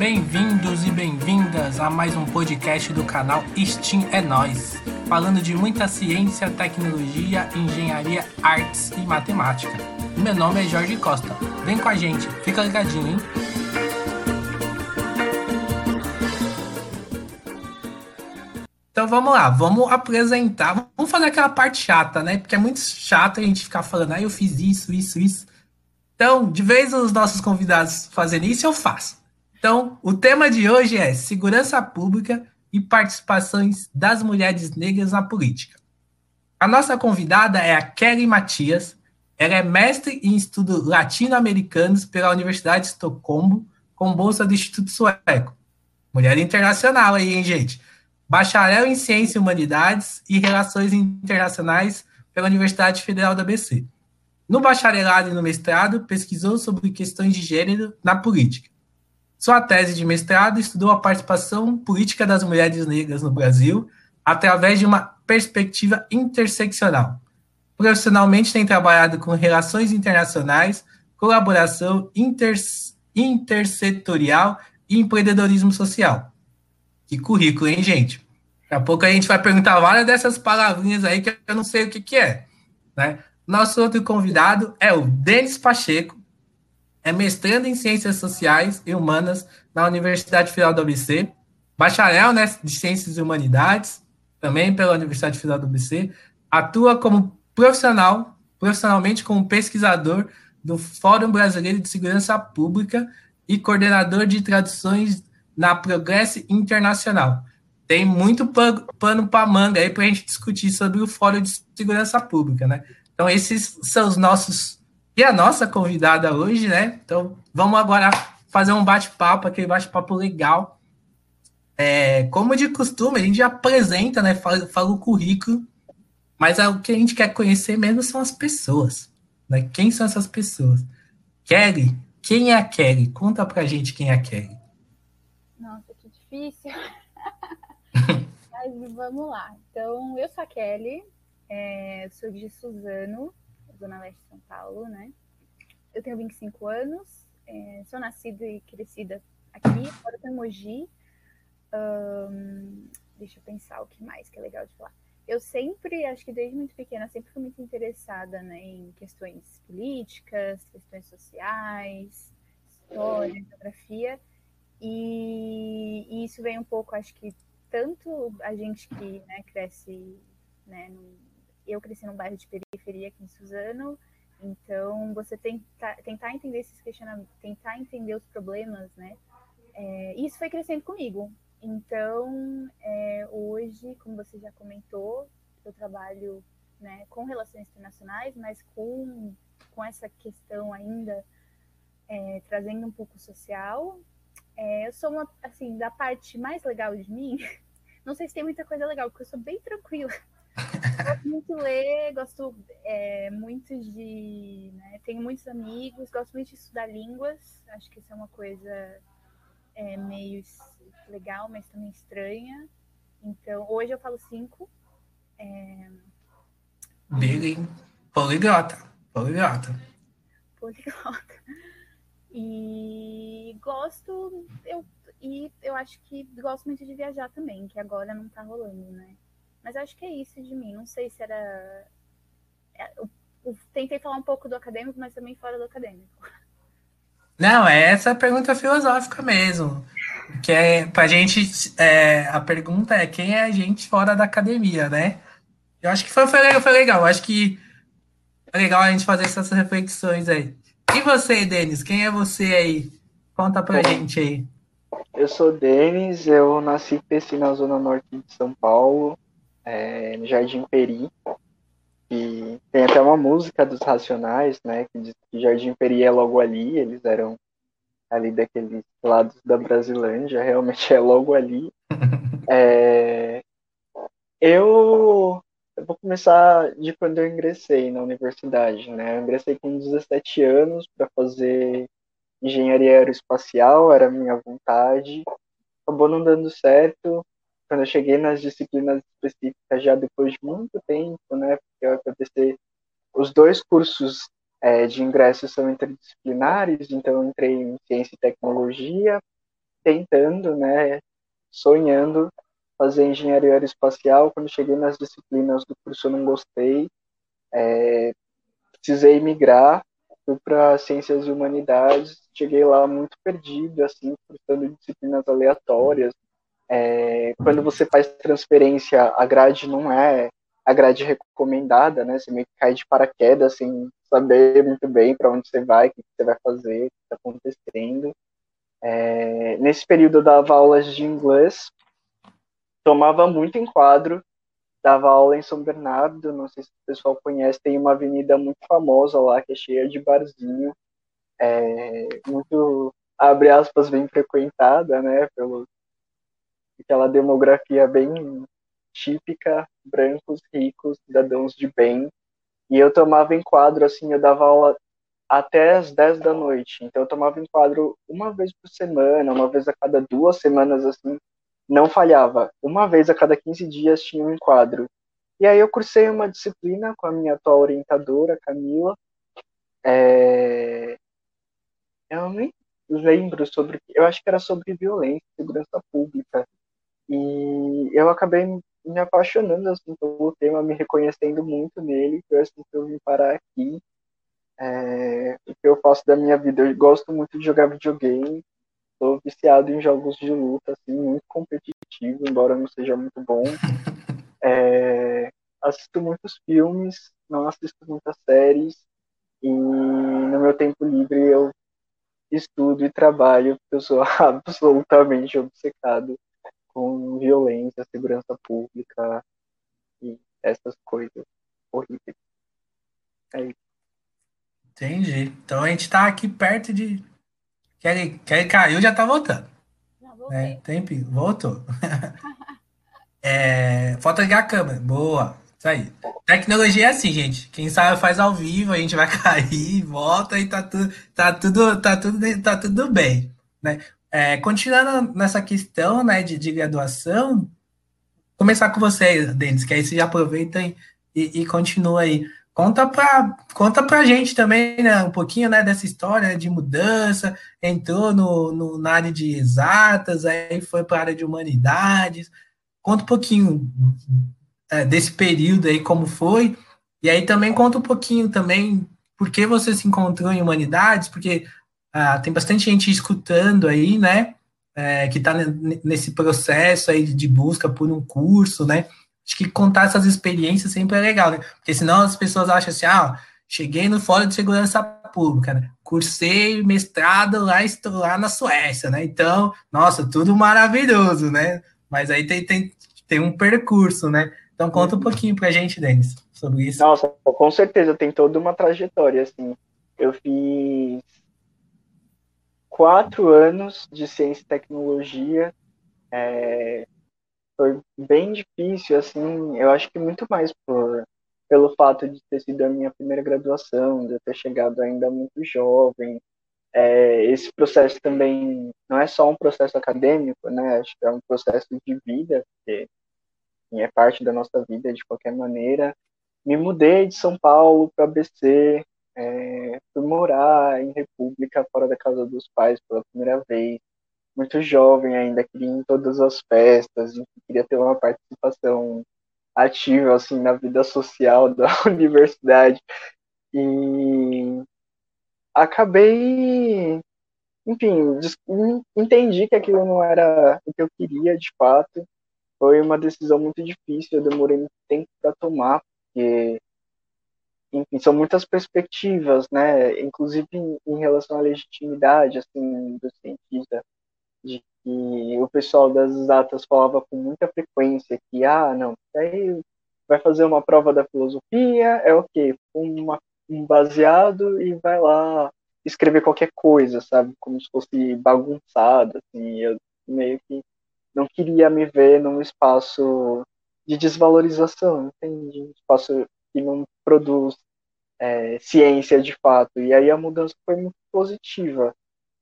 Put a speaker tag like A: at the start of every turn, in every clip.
A: Bem-vindos e bem-vindas a mais um podcast do canal Steam é Nós, falando de muita ciência, tecnologia, engenharia, artes e matemática. Meu nome é Jorge Costa. Vem com a gente, fica ligadinho, hein? Então vamos lá, vamos apresentar, vamos fazer aquela parte chata, né? Porque é muito chato a gente ficar falando, ah, eu fiz isso, isso, isso. Então, de vez os nossos convidados fazerem isso, eu faço. Então, o tema de hoje é segurança pública e participações das mulheres negras na política. A nossa convidada é a Kelly Matias. Ela é mestre em estudos latino-americanos pela Universidade de Estocolmo, com bolsa do Instituto Sueco. Mulher internacional aí, hein, gente? bacharel em Ciência e Humanidades e Relações Internacionais pela Universidade Federal da ABC. No bacharelado e no mestrado, pesquisou sobre questões de gênero na política. Sua tese de mestrado estudou a participação política das mulheres negras no Brasil através de uma perspectiva interseccional. Profissionalmente, tem trabalhado com relações internacionais, colaboração inter, intersetorial e empreendedorismo social que currículo, hein, gente? Daqui a pouco a gente vai perguntar várias dessas palavrinhas aí que eu não sei o que, que é. Né? Nosso outro convidado é o Denis Pacheco, é mestrando em Ciências Sociais e Humanas na Universidade Federal do ABC, bacharel né, de Ciências e Humanidades, também pela Universidade Federal do ABC, atua como profissional, profissionalmente como pesquisador do Fórum Brasileiro de Segurança Pública e coordenador de traduções na Progress Internacional. Tem muito pano para manga aí para a gente discutir sobre o Fórum de Segurança Pública, né? Então, esses são os nossos. E a nossa convidada hoje, né? Então, vamos agora fazer um bate-papo, aquele bate-papo legal. É, como de costume, a gente apresenta, né? Fala, fala o currículo, mas é o que a gente quer conhecer mesmo são as pessoas. Né? Quem são essas pessoas? Kelly, quem é a Kelly? Conta pra gente quem é a Kelly
B: difícil. Mas vamos lá. Então, eu sou a Kelly, é, sou de Suzano, Zona Leste de São Paulo, né? Eu tenho 25 anos, é, sou nascida e crescida aqui, agora em Mogi. Um, deixa eu pensar o que mais que é legal de falar. Eu sempre, acho que desde muito pequena, sempre fui muito interessada né, em questões políticas, questões sociais, história, geografia. E, e, isso vem um pouco, acho que tanto a gente que né, cresce, né, no, eu cresci num bairro de periferia aqui em Suzano, então você tenta, tentar entender esses questionamentos, tentar entender os problemas, né? É, isso foi crescendo comigo. Então, é, hoje, como você já comentou, eu trabalho né, com relações internacionais, mas com, com essa questão ainda é, trazendo um pouco social, é, eu sou uma, assim, da parte mais legal de mim. Não sei se tem muita coisa legal, porque eu sou bem tranquila. Gosto muito de ler, gosto é, muito de. Né, tenho muitos amigos, gosto muito de estudar línguas. Acho que isso é uma coisa é, meio legal, mas também estranha. Então, hoje eu falo cinco. É...
A: Bem, poliglota. Poliglota.
B: Poliglota. E gosto, eu, e eu acho que gosto muito de viajar também, que agora não tá rolando, né? Mas acho que é isso de mim. Não sei se era. É, eu, eu tentei falar um pouco do acadêmico, mas também fora do acadêmico.
A: Não, é essa pergunta filosófica mesmo. Que é pra gente. É, a pergunta é quem é a gente fora da academia, né? Eu acho que foi, foi, legal, foi legal. Eu acho que é legal a gente fazer essas reflexões aí. E você, Denis? Quem é você aí? Conta pra Bom, gente aí.
C: Eu sou Denis, eu nasci e cresci na zona norte de São Paulo, é, no Jardim Peri. E tem até uma música dos Racionais, né? Que diz que Jardim Peri é logo ali, eles eram ali daqueles lados da Brasilândia, realmente é logo ali. é, eu eu vou começar de quando eu ingressei na universidade, né? Eu ingressei com 17 anos para fazer engenharia aeroespacial, era minha vontade. Acabou não dando certo. Quando eu cheguei nas disciplinas específicas, já depois de muito tempo, né? Porque eu acontecer, os dois cursos é, de ingresso são interdisciplinares, então entrei em ciência e tecnologia, tentando, né, sonhando fazer engenharia aeroespacial. Quando cheguei nas disciplinas do curso eu não gostei, é, precisei migrar, para ciências e humanidades, cheguei lá muito perdido, assim, cursando disciplinas aleatórias. É, quando você faz transferência, a grade não é a grade recomendada, né? Você meio que cai de paraquedas sem saber muito bem para onde você vai, o que você vai fazer, o que está acontecendo. É, nesse período eu dava aulas de inglês, tomava muito enquadro, dava aula em São Bernardo, não sei se o pessoal conhece, tem uma avenida muito famosa lá, que é cheia de barzinho, é, muito, abre aspas, bem frequentada, né, aquela demografia bem típica, brancos, ricos, cidadãos de bem, e eu tomava enquadro, assim, eu dava aula até as 10 da noite. Então eu tomava enquadro uma vez por semana, uma vez a cada duas semanas, assim, não falhava. Uma vez a cada 15 dias tinha um enquadro. E aí eu cursei uma disciplina com a minha atual orientadora, Camila. É... Eu nem lembro sobre. Eu acho que era sobre violência segurança pública. E eu acabei me apaixonando assim, pelo tema, me reconhecendo muito nele. Foi assim que eu vim parar aqui é, o que eu faço da minha vida. Eu gosto muito de jogar videogame, sou viciado em jogos de luta, assim, muito competitivo, embora não seja muito bom. É, assisto muitos filmes, não assisto muitas séries, e no meu tempo livre eu estudo e trabalho, porque eu sou absolutamente obcecado com violência, segurança pública e essas coisas horríveis. É isso.
A: Entendi. Então a gente está aqui perto de. Quer, quer caiu, já está voltando. Já voltei. É, tempo, voltou. é, falta ligar a câmera. Boa. Isso aí. Tecnologia é assim, gente. Quem sabe faz ao vivo, a gente vai cair, volta e tá tudo, tá tudo, tá tudo, tá tudo bem. Né? É, continuando nessa questão né, de, de graduação, começar com você, Denis, que aí você já aproveita e, e, e continua aí. Conta para conta pra gente também, né, um pouquinho, né, dessa história de mudança, entrou no, no, na área de exatas, aí foi para a área de humanidades. Conta um pouquinho é, desse período aí, como foi, e aí também conta um pouquinho também por que você se encontrou em humanidades, porque ah, tem bastante gente escutando aí, né, é, que está nesse processo aí de busca por um curso, né, Acho que contar essas experiências sempre é legal, né? Porque senão as pessoas acham assim, ah, cheguei no Fórum de Segurança Pública, né? Cursei mestrado lá, estou lá na Suécia, né? Então, nossa, tudo maravilhoso, né? Mas aí tem, tem, tem um percurso, né? Então conta um pouquinho pra gente, Denis, sobre isso.
C: Nossa, com certeza, tem toda uma trajetória, assim. Eu fiz quatro anos de ciência e tecnologia, é, foi bem difícil, assim, eu acho que muito mais por pelo fato de ter sido a minha primeira graduação, de eu ter chegado ainda muito jovem. É, esse processo também não é só um processo acadêmico, né? Acho que é um processo de vida, porque é parte da nossa vida de qualquer maneira. Me mudei de São Paulo para ABC, é, fui morar em República, fora da casa dos pais pela primeira vez. Muito jovem ainda, queria ir em todas as festas, queria ter uma participação ativa assim na vida social da universidade. E acabei enfim entendi que aquilo não era o que eu queria de fato. Foi uma decisão muito difícil eu demorei muito tempo para tomar porque enfim são muitas perspectivas né inclusive em, em relação à legitimidade assim do cientista de que o pessoal das exatas falava com muita frequência que, ah, não, aí vai fazer uma prova da filosofia, é o quê? Uma, um baseado e vai lá escrever qualquer coisa, sabe? Como se fosse bagunçado, assim, eu meio que não queria me ver num espaço de desvalorização, entende? Um espaço que não produz é, ciência de fato. E aí a mudança foi muito positiva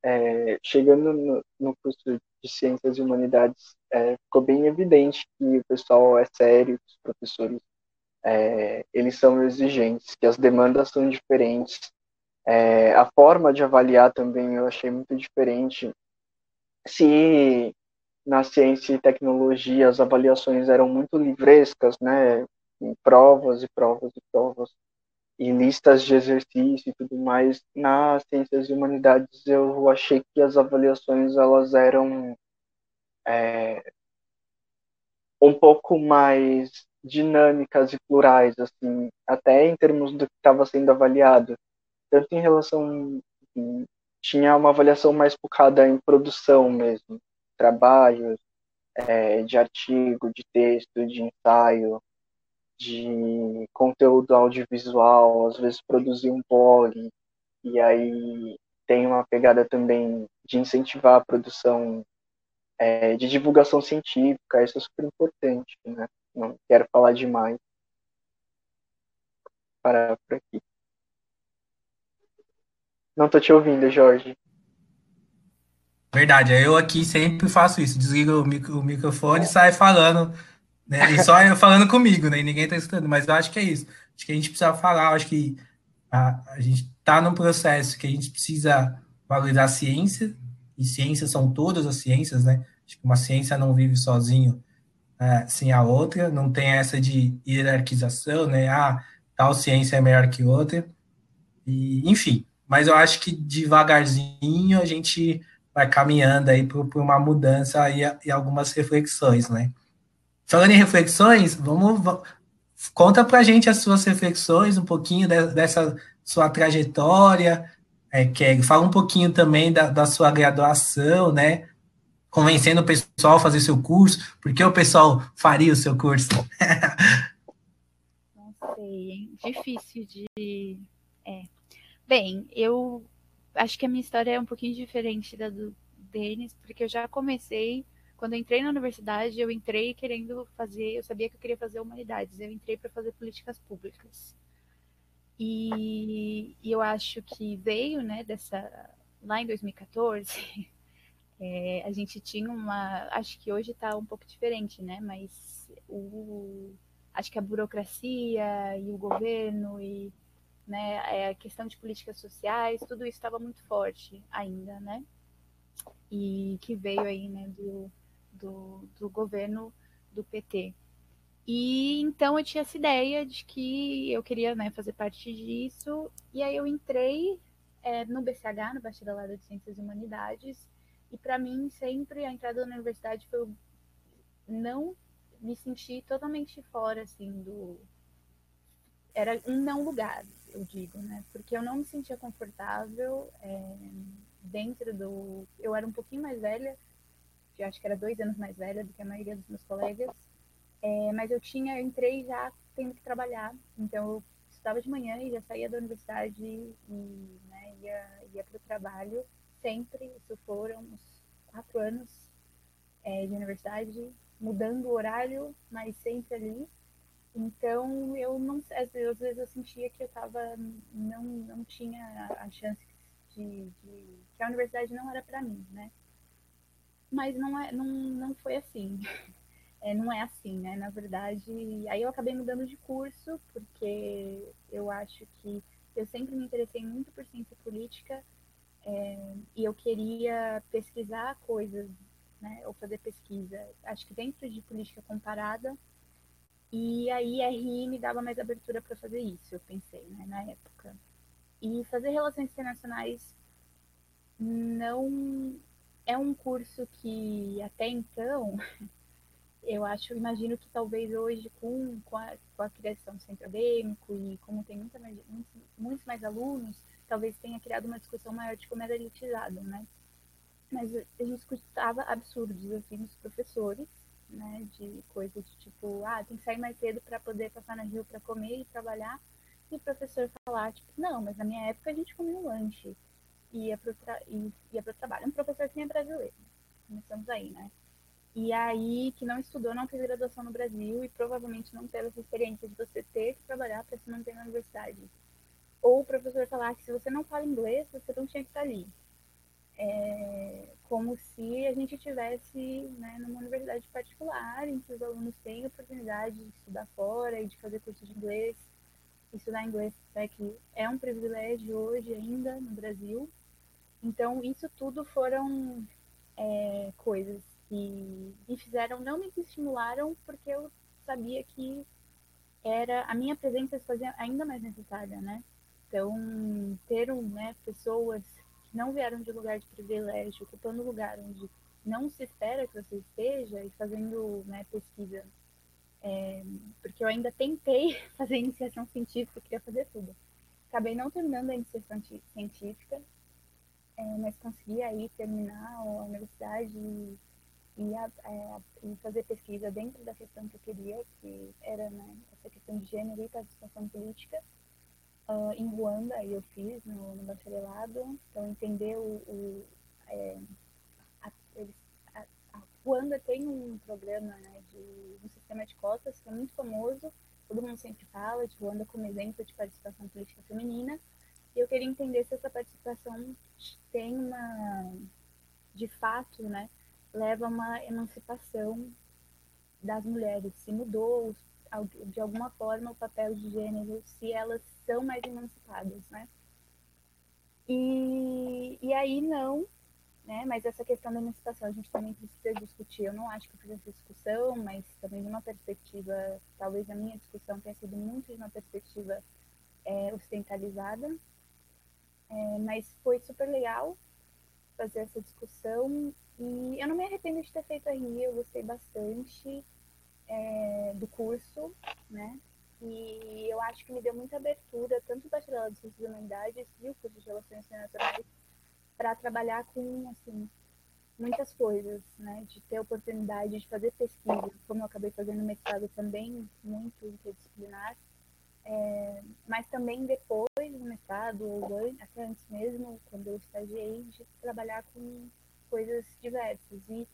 C: é, chegando no, no, curso de Ciências e Humanidades, é, ficou bem evidente que o pessoal é sério, os professores é, eles são exigentes, que as demandas são diferentes. É, a forma de avaliar também eu achei muito diferente. se na ciência e tecnologia as avaliações eram muito livrescas, né? Em provas e provas e provas e listas de exercício e tudo mais. Nas ciências e humanidades eu achei que as avaliações elas eram é, um pouco mais dinâmicas e plurais, assim, até em termos do que estava sendo avaliado, tanto em relação tinha uma avaliação mais focada em produção mesmo, trabalhos é, de artigo, de texto, de ensaio, de conteúdo audiovisual, às vezes produzir um blog, e aí tem uma pegada também de incentivar a produção é, de divulgação científica, isso é super importante, né? Não quero falar demais. Parar por aqui. Não tô te ouvindo, Jorge.
A: Verdade, eu aqui sempre faço isso, desligo o, micro, o microfone e saio falando, né? E só falando comigo, né? E ninguém tá escutando, mas eu acho que é isso. Acho que a gente precisa falar, acho que a, a gente tá num processo que a gente precisa valorizar a ciência, e ciências são todas as ciências, né? Acho que uma ciência não vive sozinho é, sem a outra, não tem essa de hierarquização, né? Ah, tal ciência é melhor que outra. E, enfim, mas eu acho que devagarzinho a gente vai caminhando aí por uma mudança e, e, algumas reflexões, né? Falando em reflexões, vamos, vamos conta pra gente as suas reflexões, um pouquinho de, dessa sua trajetória, é, Kelly. Fala um pouquinho também da, da sua graduação, né? Convencendo o pessoal a fazer seu curso, porque o pessoal faria o seu curso?
B: Não sei, hein? Difícil de. É. Bem, eu acho que a minha história é um pouquinho diferente da do Denis, porque eu já comecei. Quando eu entrei na universidade, eu entrei querendo fazer. Eu sabia que eu queria fazer humanidades, eu entrei para fazer políticas públicas. E, e, eu acho que veio, né, dessa. Lá em 2014, é, a gente tinha uma. Acho que hoje está um pouco diferente, né, mas o, acho que a burocracia e o governo e né, é, a questão de políticas sociais, tudo isso estava muito forte ainda, né? E que veio aí, né, do, do, do governo do PT. E então eu tinha essa ideia de que eu queria né, fazer parte disso, e aí eu entrei é, no BCH, no Bacharelado de Ciências e Humanidades, e para mim sempre a entrada na universidade foi não me sentir totalmente fora assim do era um não lugar, eu digo, né? Porque eu não me sentia confortável é, dentro do. Eu era um pouquinho mais velha, eu acho que era dois anos mais velha do que a maioria dos meus colegas, é, mas eu tinha, eu entrei já tendo que trabalhar, então eu estudava de manhã e já saía da universidade e né, ia, ia para o trabalho sempre. Isso foram uns quatro anos é, de universidade, mudando o horário, mas sempre ali. Então, eu não às vezes eu sentia que eu tava não não tinha a chance de, de que a universidade não era para mim, né? Mas não é não, não foi assim. É, não é assim, né? Na verdade, aí eu acabei mudando de curso porque eu acho que eu sempre me interessei muito por ciência política é, e eu queria pesquisar coisas, né? Ou fazer pesquisa. Acho que dentro de política comparada e aí RI me dava mais abertura para fazer isso, eu pensei, né, na época. E fazer relações internacionais não é um curso que até então eu acho, imagino que talvez hoje com, com, a, com a criação do centro acadêmico e como tem muita muitos, muitos mais alunos, talvez tenha criado uma discussão maior de como era elitizado, né? Mas a gente escutava absurdos assim dos professores né? De coisa de tipo, ah, tem que sair mais cedo para poder passar na Rio para comer e trabalhar. E o professor falar, tipo, não, mas na minha época a gente comia um lanche ia pro, tra e ia pro trabalho. Um professor que é brasileiro. Começamos aí, né? E aí, que não estudou, não fez graduação no Brasil e provavelmente não teve essa experiência de você ter que trabalhar para se manter na universidade. Ou o professor falar que se você não fala inglês, você não tinha que estar ali é, como se a gente tivesse né, numa universidade particular em que os alunos têm a oportunidade de estudar fora e de fazer curso de inglês. Estudar inglês é que é um privilégio hoje ainda no Brasil. Então, isso tudo foram é, coisas que me fizeram, não me estimularam, porque eu sabia que era a minha presença se fazia ainda mais necessária, né? Então, ter um, né, pessoas que não vieram de lugar de privilégio, ocupando lugar onde não se espera que você esteja e fazendo né, pesquisa. É, porque eu ainda tentei fazer iniciação científica, queria fazer tudo. Acabei não terminando a iniciação científica, é, mas consegui aí terminar a universidade e, e, a, é, e, fazer pesquisa dentro da questão que eu queria, que era né, essa questão de gênero e participação política. Uh, em Ruanda, eu fiz no, no bacharelado, então entender o, o é, a, a, a Ruanda tem um programa né, de um sistema de cotas que é muito famoso, todo mundo sempre fala de Ruanda como exemplo de participação política feminina, e eu queria entender se essa participação tem uma, de fato, né, leva a uma emancipação das mulheres, se mudou de alguma forma o papel de gênero, se elas são mais emancipadas, né? E, e aí não, né? Mas essa questão da emancipação a gente também precisa discutir. Eu não acho que fiz essa discussão, mas também de uma perspectiva, talvez a minha discussão tenha sido muito de uma perspectiva é, ocidentalizada, é, mas foi super legal fazer essa discussão e eu não me arrependo de ter feito a RI, eu gostei bastante é, do curso, né? E eu acho que me deu muita abertura, tanto o bacharelado de Ciências Humanidades e o curso de Relações Internacionais, para trabalhar com, assim, muitas coisas, né? De ter oportunidade de fazer pesquisa, como eu acabei fazendo mestrado também, muito interdisciplinar, é, mas também depois do mestrado, ou até antes mesmo, quando eu estagiei, de trabalhar com coisas diversas. E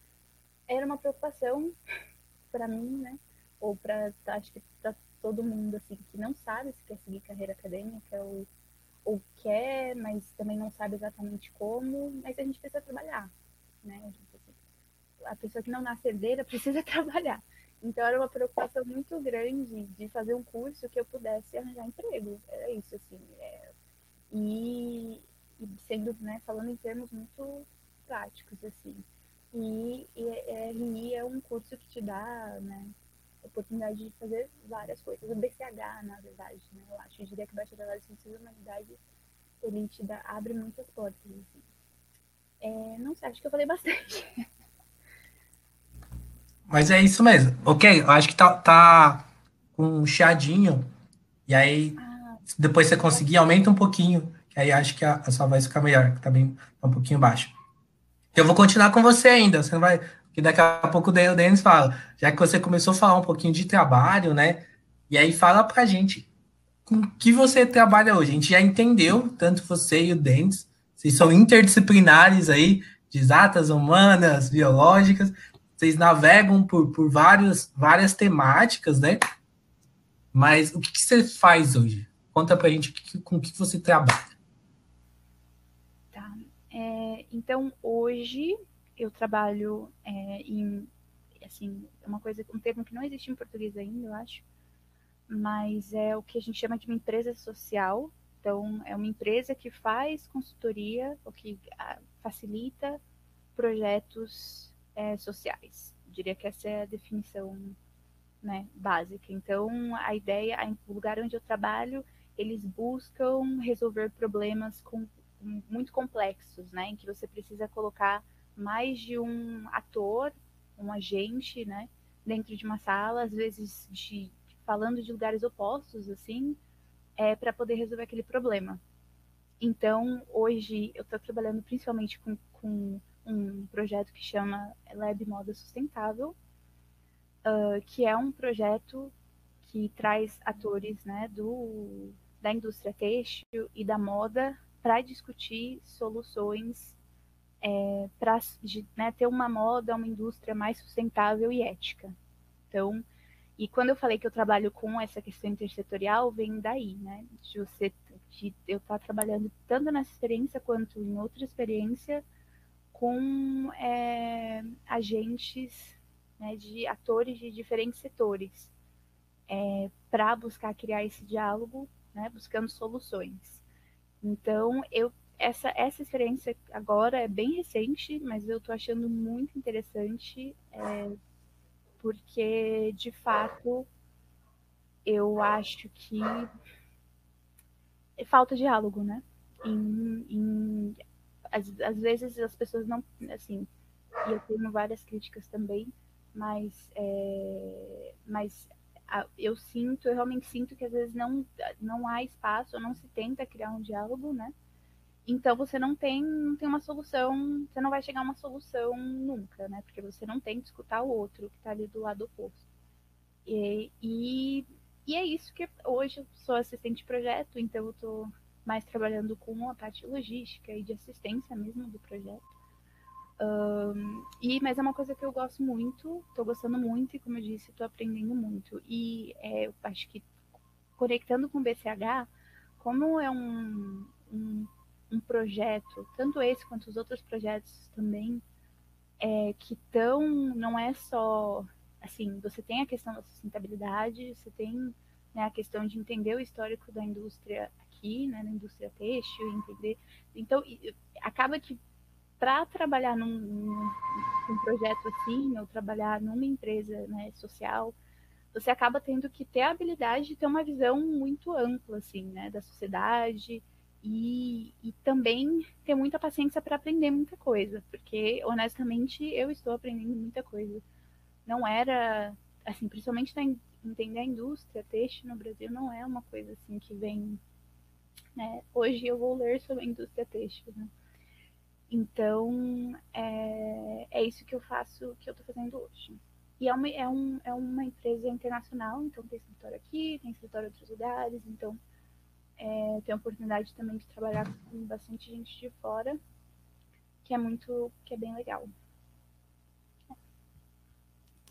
B: era uma preocupação para mim, né? Ou para, acho que para todo mundo, assim, que não sabe se quer seguir carreira acadêmica ou, ou quer, mas também não sabe exatamente como, mas a gente precisa trabalhar, né? A, gente, a pessoa que não nasce herdeira precisa trabalhar. Então era uma preocupação muito grande de fazer um curso que eu pudesse arranjar emprego. Era isso, assim. É, e, e, sendo, né, falando em termos muito práticos, assim. E, e RI é um curso que te dá, né, oportunidade de fazer várias coisas. O BCH, na verdade, né, eu acho. Eu diria que o Bacharelado de Ciências da Humanidade, ele te dá, abre muitas portas, assim. É, não sei, acho que eu falei bastante.
A: Mas é isso mesmo. Ok, eu acho que tá, tá com um chiadinho. E aí, depois você conseguir, aumenta um pouquinho. Que aí acho que a, a sua voz fica melhor, que tá bem tá um pouquinho baixo. Eu vou continuar com você ainda. Você não vai. Que daqui a pouco o Denis fala. Já que você começou a falar um pouquinho de trabalho, né? E aí fala pra gente com que você trabalha hoje. A gente já entendeu, tanto você e o Denis, vocês são interdisciplinares aí, de exatas, humanas, biológicas, vocês navegam por, por várias, várias temáticas, né? Mas o que, que você faz hoje? Conta pra gente com o que você trabalha.
B: Tá. É, então, hoje eu trabalho é, em, assim, uma coisa, um termo que não existe em português ainda, eu acho, mas é o que a gente chama de uma empresa social. Então, é uma empresa que faz consultoria, ou que ah, facilita projetos é, sociais. Eu diria que essa é a definição né, básica. Então, a ideia, o lugar onde eu trabalho, eles buscam resolver problemas com, muito complexos, né, em que você precisa colocar mais de um ator, um agente, né, dentro de uma sala, às vezes de, falando de lugares opostos, assim, é, para poder resolver aquele problema. Então, hoje eu estou trabalhando principalmente com, com um projeto que chama Lab Moda Sustentável, uh, que é um projeto que traz atores né, do, da indústria têxtil e da moda para discutir soluções é, para né, ter uma moda, uma indústria mais sustentável e ética. Então, e quando eu falei que eu trabalho com essa questão intersetorial, vem daí, né? De você, de eu estar tá trabalhando tanto nessa experiência quanto em outra experiência com é, agentes né, de atores de diferentes setores é, para buscar criar esse diálogo, né, buscando soluções. Então, eu essa, essa experiência agora é bem recente, mas eu estou achando muito interessante, é, porque de fato eu acho que falta diálogo, né? Em, em, às, às vezes as pessoas não, assim, e eu tenho várias críticas também, mas, é, mas eu sinto, eu realmente sinto que às vezes não, não há espaço, não se tenta criar um diálogo, né? Então você não tem, não tem uma solução, você não vai chegar a uma solução nunca, né? Porque você não tem que escutar o outro que está ali do lado oposto. E, e, e, é isso que hoje eu sou assistente de projeto, então eu estou mais trabalhando com a parte logística e de assistência mesmo do projeto. Um, e, mas é uma coisa que eu gosto muito, estou gostando muito e, como eu disse, estou aprendendo muito. E é, eu acho que conectando com o BCH, como é um, um um projeto, tanto esse quanto os outros projetos também, é, que estão, não é só, assim, você tem a questão da sustentabilidade, você tem né, a questão de entender o histórico da indústria aqui, né, da indústria têxtil, entender. Então, acaba que para trabalhar num, num, projeto assim, ou trabalhar numa empresa né, social, você acaba tendo que ter a habilidade de ter uma visão muito ampla, assim, né, da sociedade, e, e também ter muita paciência para aprender muita coisa, porque honestamente eu estou aprendendo muita coisa. Não era, assim, principalmente para entender a indústria têxtil no Brasil, não é uma coisa assim que vem. Né? Hoje eu vou ler sobre a indústria têxtil. Né? Então, é, é isso que eu faço, que eu estou fazendo hoje. E é uma, é, um, é uma empresa internacional, então tem escritório aqui, tem escritório em outros lugares, então é, a oportunidade também de trabalhar com bastante gente de fora, que é muito, que é bem legal.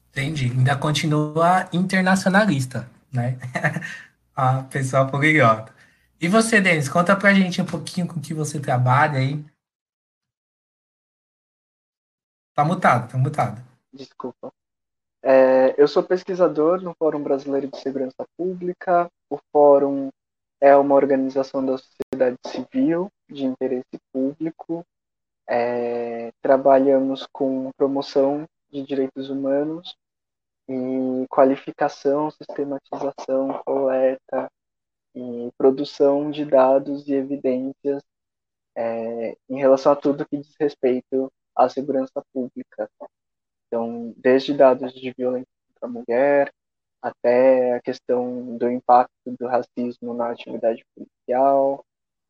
A: Entendi. Ainda continua internacionalista, né? a pessoa poliglota. E você, Denis, conta pra gente um pouquinho com que você trabalha aí. Tá mutado, tá mutado.
C: Desculpa. É, eu sou pesquisador no Fórum Brasileiro de Segurança Pública. O Fórum é uma organização da sociedade civil de interesse público. É, trabalhamos com promoção de direitos humanos e qualificação, sistematização, coleta e produção de dados e evidências é, em relação a tudo que diz respeito à segurança pública. Então, desde dados de violência contra a mulher, até a questão do impacto do racismo na atividade policial,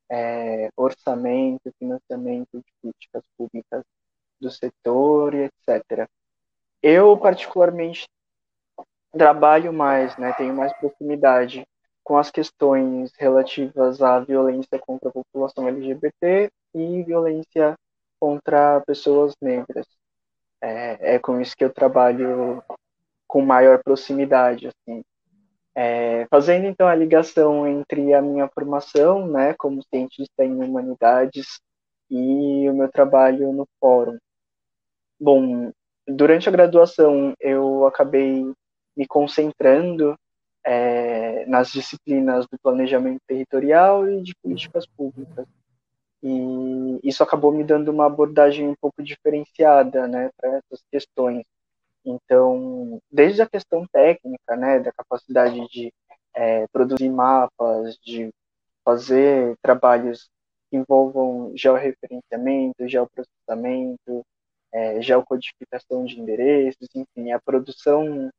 C: é, orçamento, financiamento de políticas públicas do setor etc. Eu, particularmente, trabalho mais, né, tenho mais proximidade com as questões relativas à violência contra a população LGBT e violência contra pessoas negras. É, é com isso que eu trabalho com maior proximidade, assim. É, fazendo então a ligação entre a minha formação, né, como cientista em humanidades e o meu trabalho no fórum. Bom, durante a graduação eu acabei me concentrando é, nas disciplinas do planejamento territorial e de políticas públicas. E isso acabou me dando uma abordagem um pouco diferenciada né, para essas questões. Então, desde a questão técnica, né, da capacidade de é, produzir mapas, de fazer trabalhos que envolvam georreferenciamento, geoprocessamento, é, geocodificação de endereços, enfim, a produção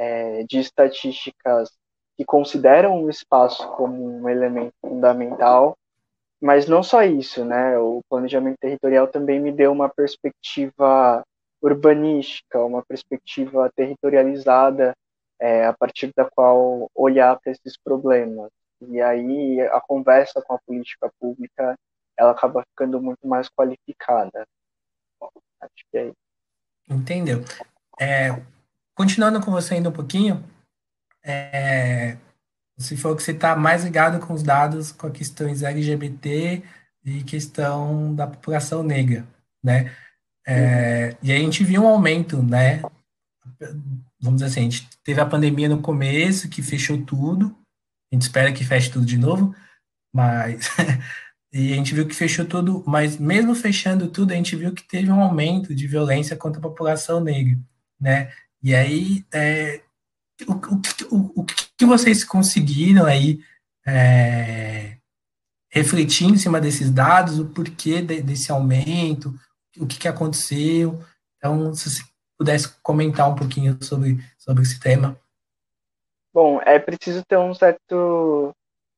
C: é, de estatísticas que consideram o espaço como um elemento fundamental, mas não só isso, né? O planejamento territorial também me deu uma perspectiva urbanística, uma perspectiva territorializada é, a partir da qual olhar para esses problemas. E aí a conversa com a política pública ela acaba ficando muito mais qualificada. Acho que é isso.
A: Entendeu. É, continuando com você ainda um pouquinho, é, você falou que você está mais ligado com os dados com as questões LGBT e questão da população negra, né? É, e aí a gente viu um aumento, né? Vamos dizer assim, a gente teve a pandemia no começo, que fechou tudo. A gente espera que feche tudo de novo, mas E a gente viu que fechou tudo, mas mesmo fechando tudo, a gente viu que teve um aumento de violência contra a população negra, né? E aí, é, o, o, o, que vocês conseguiram aí é, refletir em cima desses dados, o porquê de, desse aumento, o que, que aconteceu? Então, se você pudesse comentar um pouquinho sobre, sobre esse tema.
C: Bom, é preciso ter um certo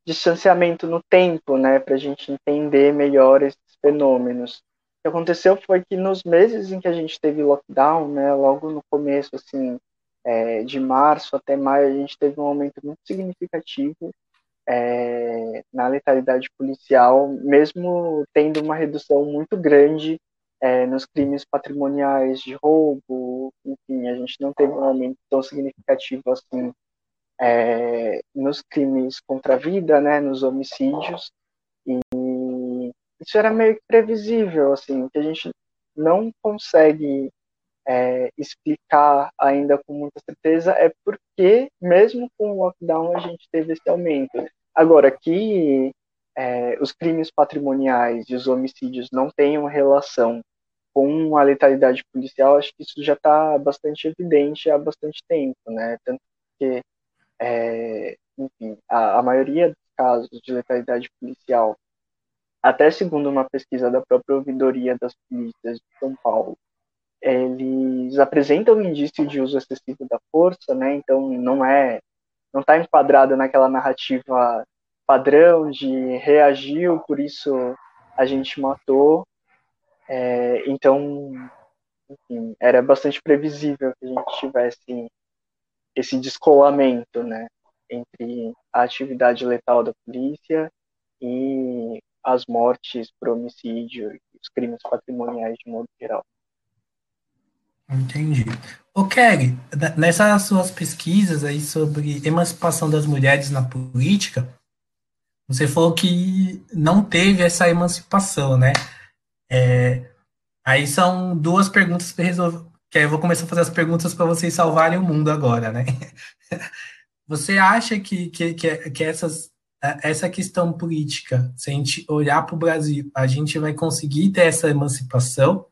C: distanciamento no tempo, né, para a gente entender melhor esses fenômenos. Que aconteceu foi que nos meses em que a gente teve lockdown, né, logo no começo, assim, é, de março até maio, a gente teve um aumento muito significativo é, na letalidade policial, mesmo tendo uma redução muito grande é, nos crimes patrimoniais de roubo, enfim, a gente não teve um aumento tão significativo assim é, nos crimes contra a vida, né, nos homicídios, e isso era meio que previsível, assim, que a gente não consegue é, explicar ainda com muita certeza é porque, mesmo com o lockdown, a gente teve esse aumento. Agora, que é, os crimes patrimoniais e os homicídios não tenham relação com a letalidade policial, acho que isso já está bastante evidente há bastante tempo, né? Tanto que, é, enfim, a, a maioria dos casos de letalidade policial, até segundo uma pesquisa da própria ouvidoria das polícias de São Paulo, eles apresentam indício de uso excessivo da força, né? Então não é, não está enquadrado naquela narrativa padrão de reagiu, por isso a gente matou. É, então, enfim, era bastante previsível que a gente tivesse esse descolamento, né, entre a atividade letal da polícia e as mortes por homicídio e os crimes patrimoniais de modo geral.
A: Entendi. Ô, Kelly, nessas suas pesquisas aí sobre emancipação das mulheres na política, você falou que não teve essa emancipação, né? É, aí são duas perguntas resolver. Que aí eu vou começar a fazer as perguntas para vocês salvarem o mundo agora, né? Você acha que, que, que, que essas, essa questão política, se a gente olhar para o Brasil, a gente vai conseguir ter essa emancipação?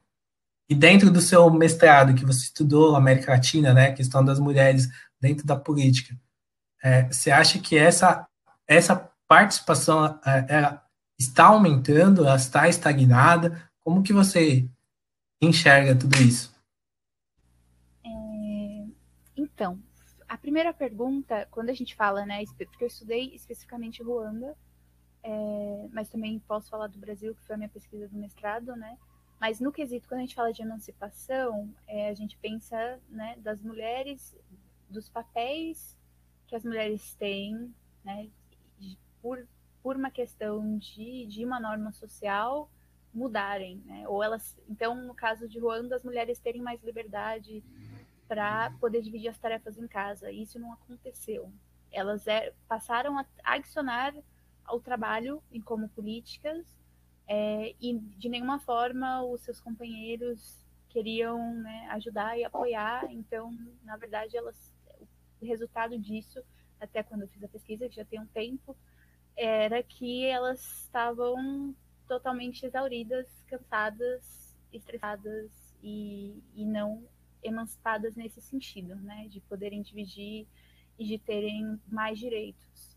A: E dentro do seu mestrado, que você estudou América Latina, né, questão das mulheres dentro da política, é, você acha que essa, essa participação é, ela está aumentando, ela está estagnada? Como que você enxerga tudo isso?
B: É, então, a primeira pergunta, quando a gente fala, né, porque eu estudei especificamente Ruanda, é, mas também posso falar do Brasil, que foi a minha pesquisa do mestrado, né? Mas no quesito, quando a gente fala de emancipação, é, a gente pensa né, das mulheres, dos papéis que as mulheres têm, né, por, por uma questão de, de uma norma social mudarem, né? Ou elas, então, no caso de Ruanda, as mulheres terem mais liberdade para poder dividir as tarefas em casa. Isso não aconteceu. Elas é, passaram a adicionar ao trabalho em como políticas é, e de nenhuma forma os seus companheiros queriam né, ajudar e apoiar. Então, na verdade, elas, o resultado disso, até quando eu fiz a pesquisa, que já tem um tempo, era que elas estavam totalmente exauridas, cansadas, estressadas e, e não emancipadas nesse sentido, né, de poderem dividir e de terem mais direitos.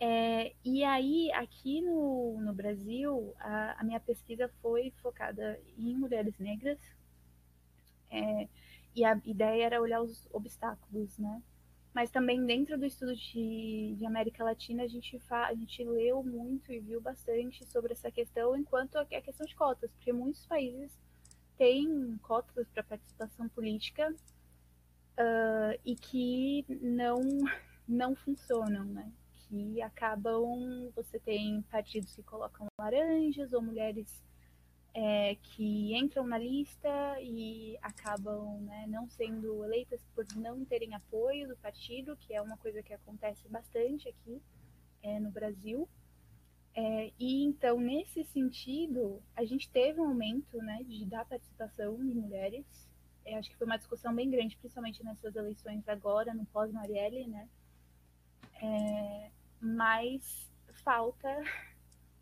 B: É, e aí, aqui no, no Brasil, a, a, minha pesquisa foi focada em mulheres negras, é, e a ideia era olhar os obstáculos, né? Mas também dentro do estudo de, de América Latina, a gente, fa, a gente leu muito e viu bastante sobre essa questão, enquanto a, a questão de cotas, porque muitos países têm cotas para participação política uh, e que não, não funcionam, né? que acabam. Você tem partidos que colocam laranjas ou mulheres é, que entram na lista e acabam né, não sendo eleitas por não terem apoio do partido, que é uma coisa que acontece bastante aqui é, no Brasil. É, e então, nesse sentido, a gente teve um aumento né, de, da participação de mulheres. É, acho que foi uma discussão bem grande, principalmente nessas eleições agora, no pós-Marielle, né? É, mas falta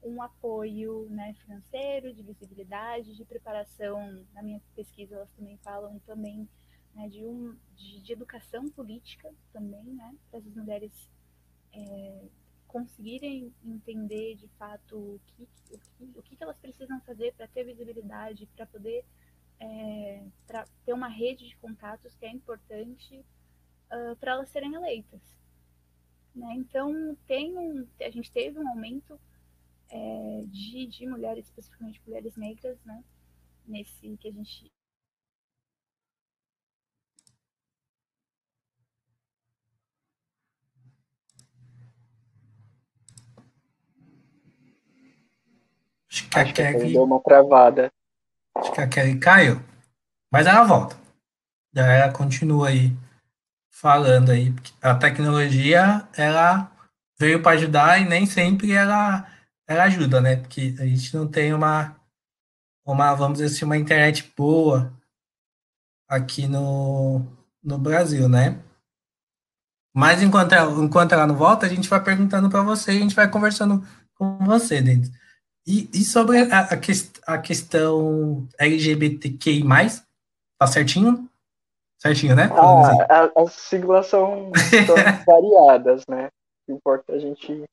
B: um apoio né, financeiro, de visibilidade, de preparação. Na minha pesquisa, elas também falam também né, de, um, de, de, educação política também, né, para as mulheres é, conseguirem entender de fato o que, o que, o que elas precisam fazer para ter visibilidade, para poder é, ter uma rede de contatos que é importante uh, para elas serem eleitas. Né? Então, tem um, a gente teve um aumento é, de, de mulheres, especificamente mulheres negras, né? Nesse que a gente.
C: Acho que a Kelly deu uma travada.
A: Acho que a Kelly caiu. Mas ela volta. Ela continua aí falando aí. A tecnologia, ela veio para ajudar e nem sempre ela ela ajuda, né? Porque a gente não tem uma, uma vamos dizer assim, uma internet boa aqui no, no Brasil, né? Mas enquanto ela, enquanto ela não volta, a gente vai perguntando para você e a gente vai conversando com você, Denis. E, e sobre a, a, que, a questão LGBTQI+, tá certinho? Certinho, né?
C: Ah, as siglas são, são variadas, né? Importa é a gente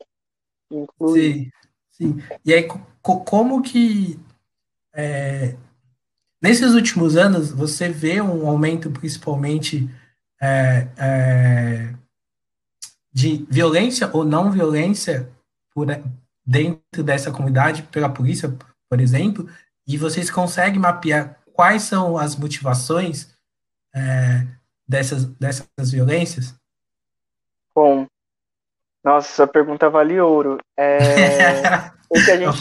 C: incluir.
A: Sim. Sim. E aí, co como que é, nesses últimos anos você vê um aumento principalmente é, é, de violência ou não violência por, dentro dessa comunidade pela polícia, por exemplo, e vocês conseguem mapear quais são as motivações é, dessas, dessas violências?
C: Bom, nossa, essa pergunta vale ouro. É... a Brasil...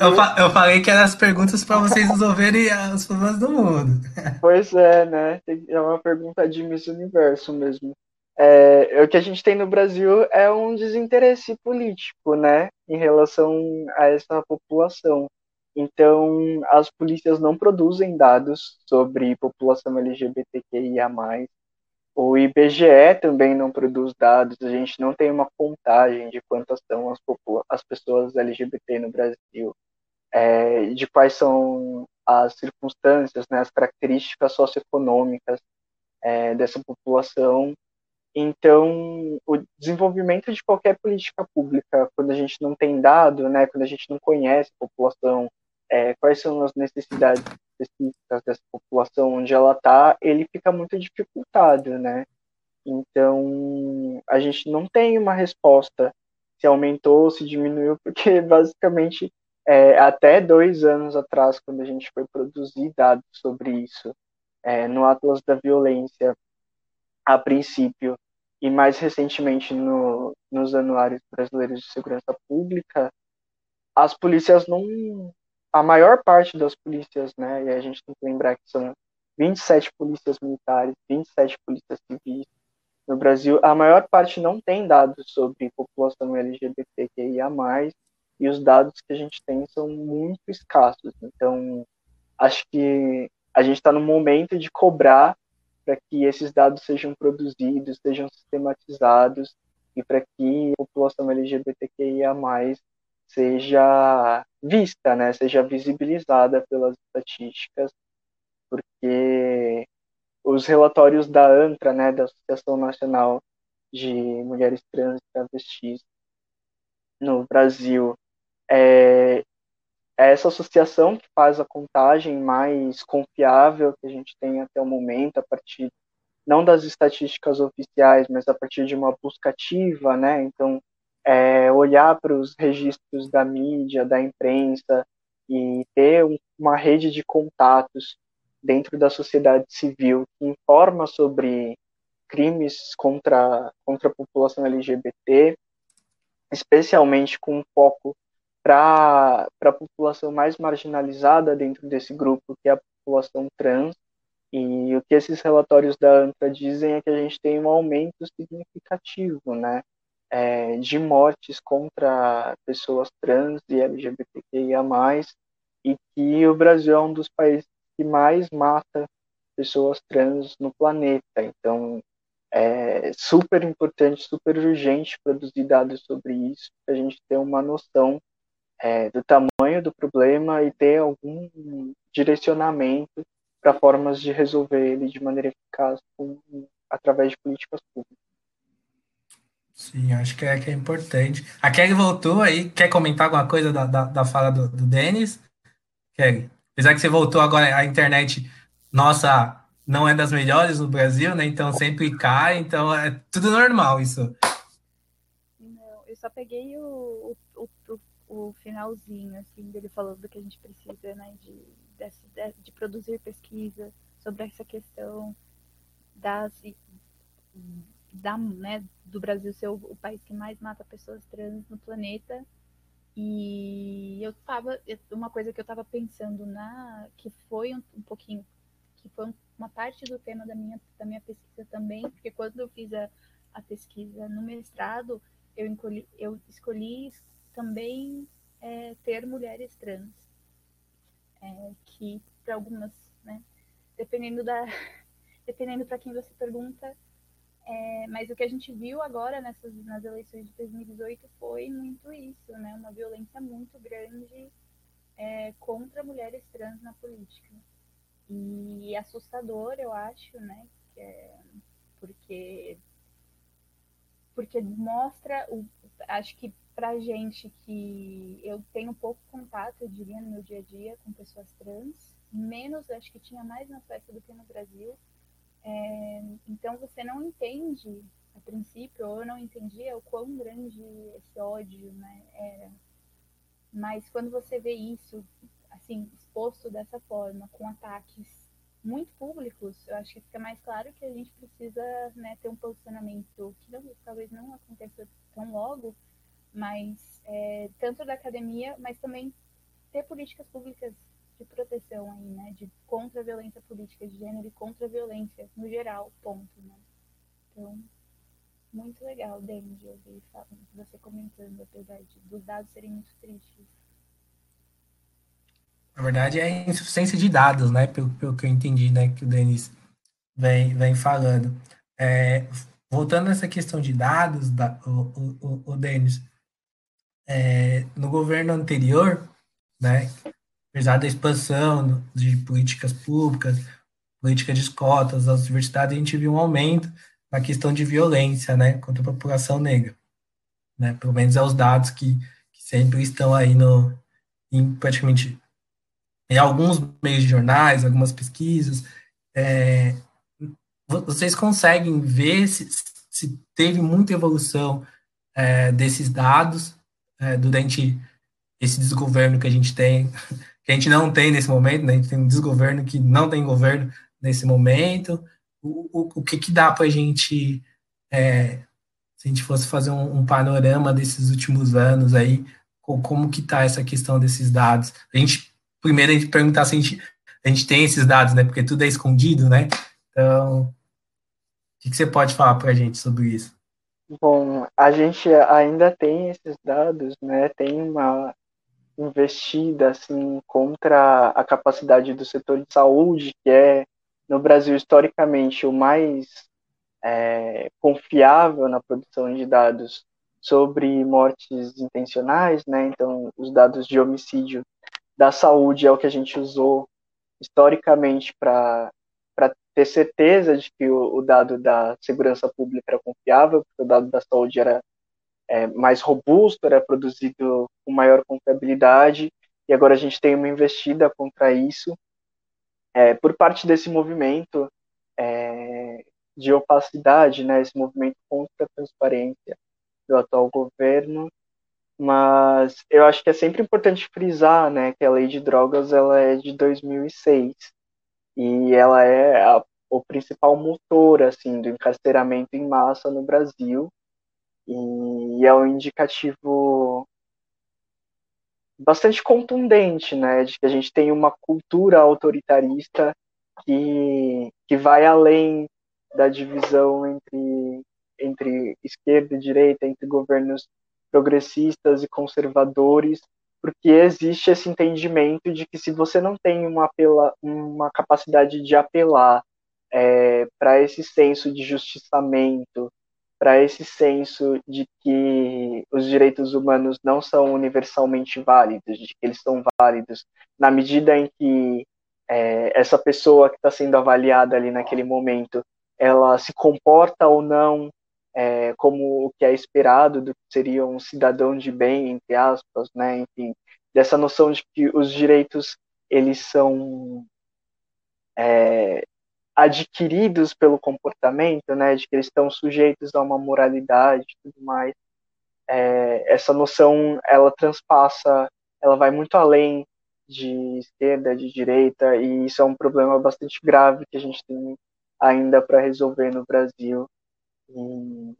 A: eu, eu, eu falei que eram as perguntas para vocês resolverem os problemas do mundo.
C: Pois é, né? É uma pergunta de Miss Universo mesmo. É, o que a gente tem no Brasil é um desinteresse político, né, em relação a essa população. Então, as polícias não produzem dados sobre população LGBTQIA+, o IBGE também não produz dados, a gente não tem uma contagem de quantas são as, as pessoas LGBT no Brasil, é, de quais são as circunstâncias, né, as características socioeconômicas é, dessa população. Então, o desenvolvimento de qualquer política pública, quando a gente não tem dado, né, quando a gente não conhece a população, é, quais são as necessidades específicas dessa população onde ela está, ele fica muito dificultado, né? Então, a gente não tem uma resposta se aumentou ou se diminuiu, porque basicamente é, até dois anos atrás, quando a gente foi produzir dados sobre isso, é, no Atlas da Violência, a princípio, e mais recentemente no, nos Anuários Brasileiros de Segurança Pública, as polícias não, a maior parte das polícias, né, e a gente tem que lembrar que são 27 polícias militares, 27 polícias civis no Brasil, a maior parte não tem dados sobre população LGBTQIA+, e os dados que a gente tem são muito escassos. Então, acho que a gente está no momento de cobrar para que esses dados sejam produzidos, sejam sistematizados, e para que a população LGBTQIA+, seja vista, né, seja visibilizada pelas estatísticas, porque os relatórios da ANTRA, né, da Associação Nacional de Mulheres Trans e Travestis no Brasil, é, é essa associação que faz a contagem mais confiável que a gente tem até o momento, a partir não das estatísticas oficiais, mas a partir de uma busca ativa, né? Então, é, olhar para os registros da mídia, da imprensa e ter um, uma rede de contatos dentro da sociedade civil que informa sobre crimes contra, contra a população LGBT, especialmente com um foco para a população mais marginalizada dentro desse grupo, que é a população trans. E o que esses relatórios da ANTRA dizem é que a gente tem um aumento significativo, né? é, de mortes contra pessoas trans e LGBTQIA+, e que o Brasil é um dos países que mais mata pessoas trans no planeta. Então, é super importante, super urgente produzir dados sobre isso, para a gente ter uma noção é, do tamanho do problema e ter algum direcionamento para formas de resolver ele de maneira eficaz com, através de políticas públicas.
A: Sim, acho que é, que é importante. A Kelly voltou aí, quer comentar alguma coisa da, da, da fala do, do Denis? Kelly, apesar que você voltou agora, a internet, nossa, não é das melhores no Brasil, né? Então sempre cai, então é tudo normal isso.
B: Não, eu só peguei o, o, o, finalzinho, assim, dele falando que a gente precisa, né, de, de, de produzir pesquisa sobre essa questão das da, né, do Brasil ser o, o, país que mais mata pessoas trans no planeta. E eu tava, uma coisa que eu tava pensando na, que foi um, um pouquinho, que foi uma parte do tema da minha, da minha pesquisa também, porque quando eu fiz a, a pesquisa no mestrado, eu, encolhi, eu escolhi também é, ter mulheres trans, é, que para algumas, né, dependendo da, dependendo para quem você pergunta, é, mas o que a gente viu agora nessas, nas eleições de 2018 foi muito isso, né? Uma violência muito grande é, contra mulheres trans na política. E assustador, eu acho, né? É, porque porque mostra, o, acho que pra gente que eu tenho pouco contato, eu diria, no meu dia a dia com pessoas trans, menos, acho que tinha mais na Suécia do que no Brasil, é, então você não entende, a princípio, ou eu não entendia o quão grande esse ódio né, era. Mas quando você vê isso, assim, exposto dessa forma, com ataques muito públicos, eu acho que fica mais claro que a gente precisa né, ter um posicionamento que não, talvez não aconteça tão logo, mas é, tanto da academia, mas também ter políticas públicas de proteção aí, né? De contra a violência política de gênero e contra a violência no geral, ponto, né? Então, muito legal, Denis, de ouvir você comentando, apesar de, dos dados serem muito tristes.
A: Na verdade, é insuficiência de dados, né? Pelo, pelo que eu entendi, né? Que o Denis vem, vem falando. É, voltando nessa questão de dados, da, o, o, o Denis, é, no governo anterior, né? apesar da expansão de políticas públicas, política de cotas das universidades, a gente viu um aumento na questão de violência, né, contra a população negra, né, pelo menos é os dados que, que sempre estão aí no, em praticamente em alguns meios de jornais, algumas pesquisas, é, vocês conseguem ver se, se teve muita evolução é, desses dados é, durante esse desgoverno que a gente tem que a gente não tem nesse momento, né? A gente tem um desgoverno que não tem governo nesse momento. O, o, o que, que dá para a gente, é, se a gente fosse fazer um, um, panorama desses últimos anos aí, como que está essa questão desses dados? A gente, primeiro, a gente perguntar se a gente, a gente tem esses dados, né? Porque tudo é escondido, né? Então, o que, que você pode falar para a gente sobre isso?
C: Bom, a gente ainda tem esses dados, né? Tem uma investida assim contra a capacidade do setor de saúde, que é no Brasil historicamente o mais é, confiável na produção de dados sobre mortes intencionais, né? Então, os dados de homicídio da saúde é o que a gente usou historicamente para ter certeza de que o, o, dado da segurança pública era confiável, porque o dado da saúde era é, mais robusto, era produzido com maior confiabilidade, e agora a gente tem uma investida contra isso. É, por parte desse movimento é, de opacidade, né, esse movimento contra a transparência do atual governo, mas eu acho que é sempre importante frisar né, que a lei de drogas ela é de 2006 e ela é a, o principal motor assim do encarceramento em massa no Brasil. E é um indicativo bastante contundente, né, de que a gente tem uma cultura autoritarista que, que vai além da divisão entre, entre esquerda e direita, entre governos progressistas e conservadores, porque existe esse entendimento de que se você não tem uma, apela, uma capacidade de apelar é, para esse senso de justiçamento, para esse senso de que os direitos humanos não são universalmente válidos, de que eles são válidos na medida em que é, essa pessoa que está sendo avaliada ali naquele momento, ela se comporta ou não é, como o que é esperado do que seria um cidadão de bem, entre aspas, né? Enfim, dessa noção de que os direitos eles são é, adquiridos pelo comportamento, né, de que eles estão sujeitos a uma moralidade e tudo mais. É, essa noção, ela transpassa, ela vai muito além de esquerda, de direita, e isso é um problema bastante grave que a gente tem ainda para resolver no Brasil. E,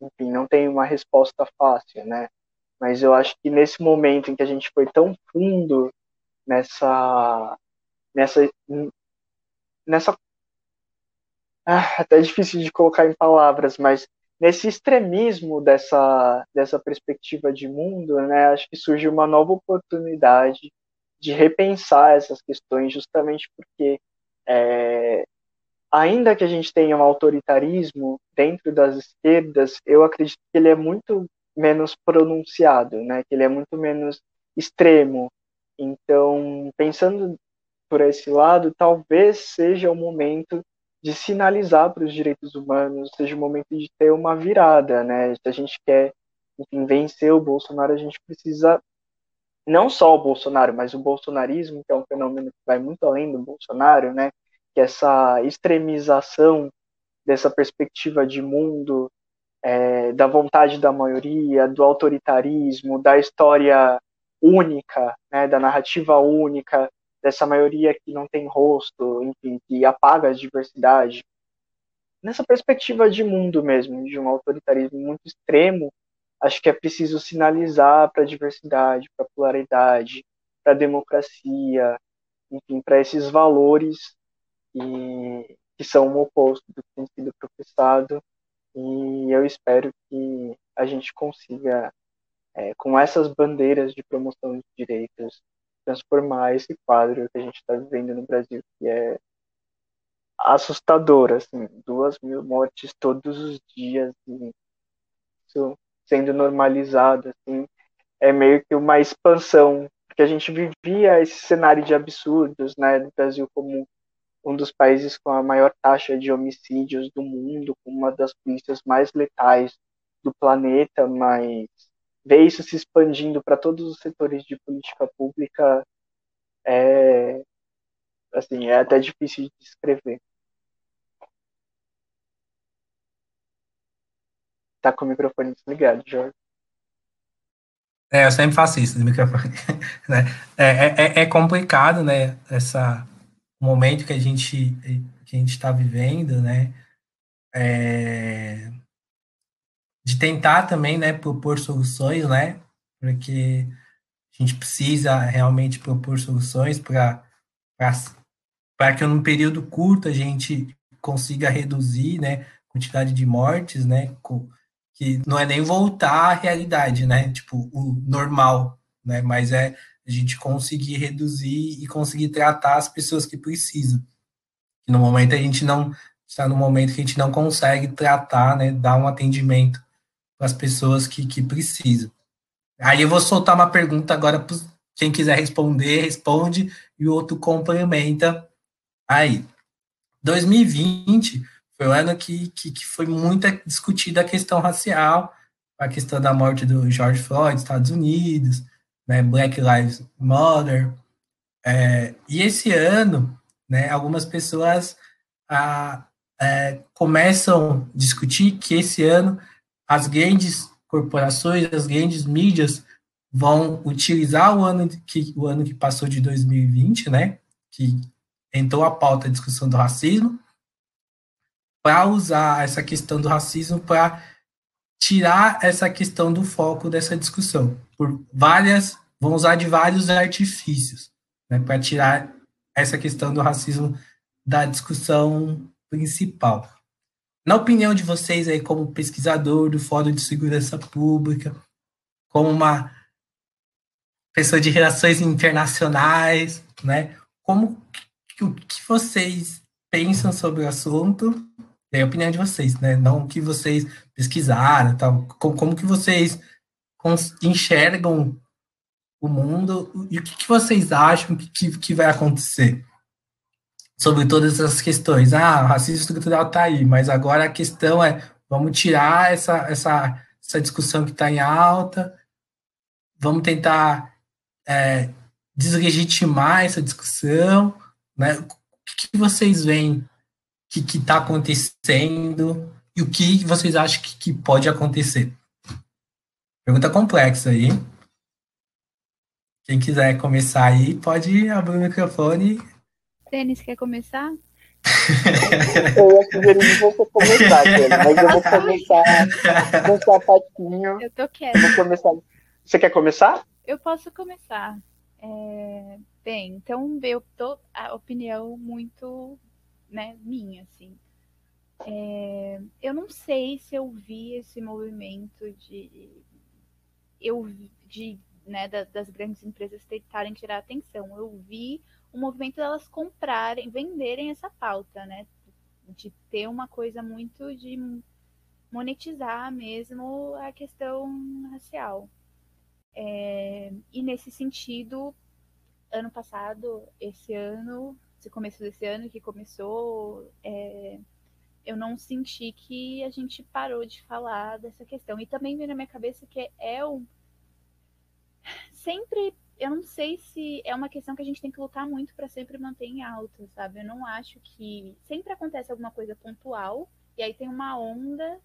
C: enfim, não tem uma resposta fácil, né? Mas eu acho que nesse momento em que a gente foi tão fundo nessa nessa nessa ah, até difícil de colocar em palavras, mas nesse extremismo dessa, dessa perspectiva de mundo, né, acho que surge uma nova oportunidade de repensar essas questões, justamente porque, é, ainda que a gente tenha um autoritarismo dentro das esquerdas, eu acredito que ele é muito menos pronunciado, né, que ele é muito menos extremo. Então, pensando por esse lado, talvez seja o momento de sinalizar para os direitos humanos, seja o momento de ter uma virada, né? Se a gente quer, enfim, vencer o Bolsonaro, a gente precisa não só o Bolsonaro, mas o bolsonarismo, que é um fenômeno que vai muito além do Bolsonaro, né? Que essa extremização dessa perspectiva de mundo, é, da vontade da maioria, do autoritarismo, da história única, né? Da narrativa única, dessa maioria que não tem rosto, enfim, que apaga a diversidade. Nessa perspectiva de mundo mesmo, de um autoritarismo muito extremo, acho que é preciso sinalizar para a diversidade, para a pluralidade, para a democracia, enfim, para esses valores que, que são o oposto do que tem sido professado. E eu espero que a gente consiga, é, com essas bandeiras de promoção de direitos, transformar esse quadro que a gente está vivendo no Brasil, que é assustador, assim, duas mil mortes todos os dias, e isso sendo normalizado, assim, é meio que uma expansão, porque a gente vivia esse cenário de absurdos, né, do Brasil como um dos países com a maior taxa de homicídios do mundo, com uma das polícias mais letais do planeta, mas ver isso se expandindo para todos os setores de política pública é assim é até difícil de descrever. Tá com o microfone desligado, Jorge.
A: É, eu sempre faço isso no microfone. Né? É, é, é, é complicado, né? Essa momento que a gente que a gente está vivendo, né? É, de tentar também, né, propor soluções, né, porque a gente precisa realmente propor soluções para para que num período curto a gente consiga reduzir, né, a quantidade de mortes, né, que não é nem voltar à realidade, né, tipo o normal, né, mas é a gente conseguir reduzir e conseguir tratar as pessoas que precisam. no momento a gente não está no momento que a gente não consegue tratar, né, dar um atendimento para as pessoas que, que precisam. Aí eu vou soltar uma pergunta agora para quem quiser responder, responde, e o outro complementa. Aí, 2020 foi o ano que, que, que foi muito discutida a questão racial, a questão da morte do George Floyd Estados Unidos, né, Black Lives Matter. É, e esse ano, né, algumas pessoas a, é, começam a discutir que esse ano as grandes corporações, as grandes mídias vão utilizar o ano que o ano que passou de 2020, né, que entrou a pauta a discussão do racismo, para usar essa questão do racismo para tirar essa questão do foco dessa discussão. Por várias, vão usar de vários artifícios, né, para tirar essa questão do racismo da discussão principal. Na opinião de vocês aí, como pesquisador do Fórum de Segurança Pública, como uma pessoa de relações internacionais, né? Como o que vocês pensam sobre o assunto é a opinião de vocês, né? Não que vocês pesquisaram, tal, como, como que vocês enxergam o mundo e o que, que vocês acham que, que, que, vai acontecer sobre todas essas questões. Ah, o racismo estrutural está aí, mas agora a questão é vamos tirar essa, essa, essa discussão que está em alta, vamos tentar é, deslegitimar essa discussão, né? O que, que vocês veem que está acontecendo e o que vocês acham que, que pode acontecer? Pergunta complexa aí. Quem quiser começar aí, pode abrir o microfone.
B: Tênis, quer começar?
C: eu ia sugerir você começar, mas eu vou começar, começar patinho.
B: Eu tô quieta.
C: Vou começar. Você quer começar?
B: Eu posso começar. É... Bem, então eu tô a opinião muito né, minha, assim. É, eu não sei se eu vi esse movimento de eu de né, da, das grandes empresas tentarem tirar atenção. Eu vi o movimento delas comprarem, venderem essa pauta, né? De ter uma coisa muito de monetizar mesmo a questão racial. É, e nesse sentido, ano passado, esse ano, esse começo desse ano que começou, é, eu não senti que a gente parou de falar dessa questão. E também veio na minha cabeça que é um. Sempre. Eu não sei se é uma questão que a gente tem que lutar muito para sempre manter em alta, sabe? Eu não acho que. Sempre acontece alguma coisa pontual, e aí tem uma onda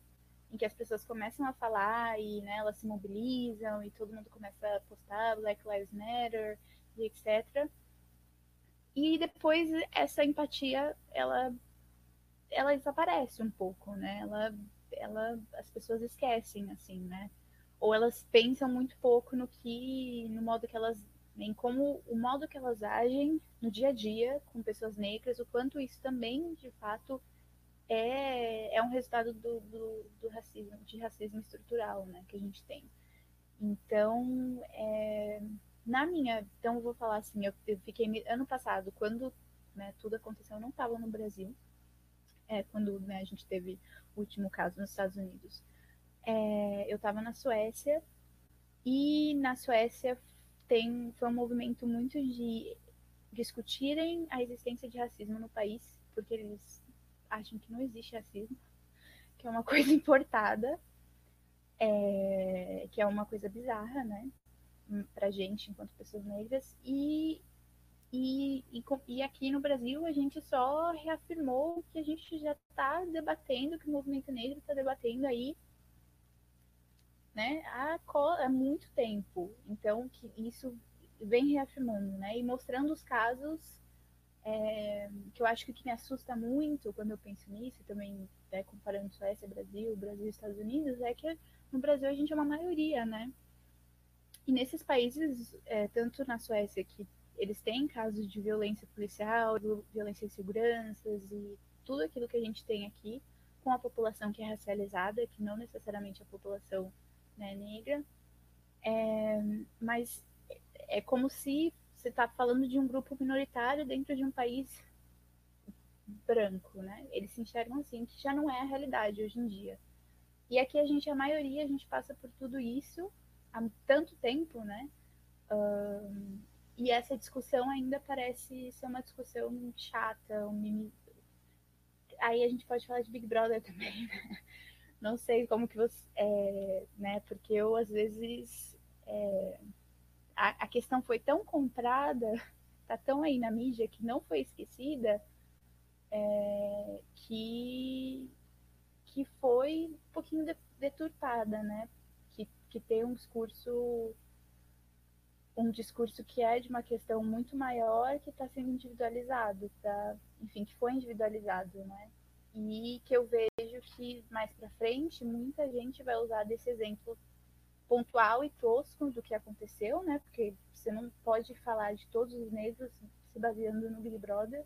B: em que as pessoas começam a falar e né, elas se mobilizam e todo mundo começa a postar Black Lives Matter e etc. E depois essa empatia, ela ela desaparece um pouco, né? Ela, ela, as pessoas esquecem, assim, né? Ou elas pensam muito pouco no que, no modo que elas, em como o modo que elas agem no dia a dia com pessoas negras, o quanto isso também, de fato, é, é um resultado do, do, do racismo, de racismo estrutural, né? Que a gente tem. Então, é, na minha, então eu vou falar assim, eu, eu fiquei ano passado, quando né, tudo aconteceu, eu não estava no Brasil, é, quando né, a gente teve o último caso nos Estados Unidos. É, eu estava na Suécia e na Suécia tem foi um movimento muito de discutirem a existência de racismo no país, porque eles acham que não existe racismo, que é uma coisa importada, é, que é uma coisa bizarra, né? para gente enquanto pessoas negras e, e, e, e, aqui no Brasil a gente só reafirmou que a gente já está debatendo, que o movimento negro está debatendo aí né, há, há muito tempo. Então, que isso vem reafirmando, né, e mostrando os casos é, que eu acho que que me assusta muito quando eu penso nisso, também né, comparando Suécia, Brasil, Brasil e Estados Unidos, é que no Brasil a gente é uma maioria, né? E nesses países, é, tanto na Suécia, que eles têm casos de violência policial, violência em seguranças e tudo aquilo que a gente tem aqui, com a população que é racializada, que não necessariamente a população né, negra, é, mas é como se você está falando de um grupo minoritário dentro de um país branco, né? Eles se enxergam assim, que já não é a realidade hoje em dia. E aqui a gente, a maioria, a gente passa por tudo isso há tanto tempo, né? E essa discussão ainda parece ser uma discussão chata, um aí a gente pode falar de Big Brother também, né? Não sei como que você, é, né? Porque eu às vezes é, a, a questão foi tão comprada, tá tão aí na mídia que não foi esquecida, é, que que foi um pouquinho deturpada, né? que tem um discurso um discurso que é de uma questão muito maior que está sendo individualizado, tá? enfim, que foi individualizado, né? E que eu vejo que mais para frente muita gente vai usar desse exemplo pontual e tosco do que aconteceu, né? Porque você não pode falar de todos os negros se baseando no Big Brother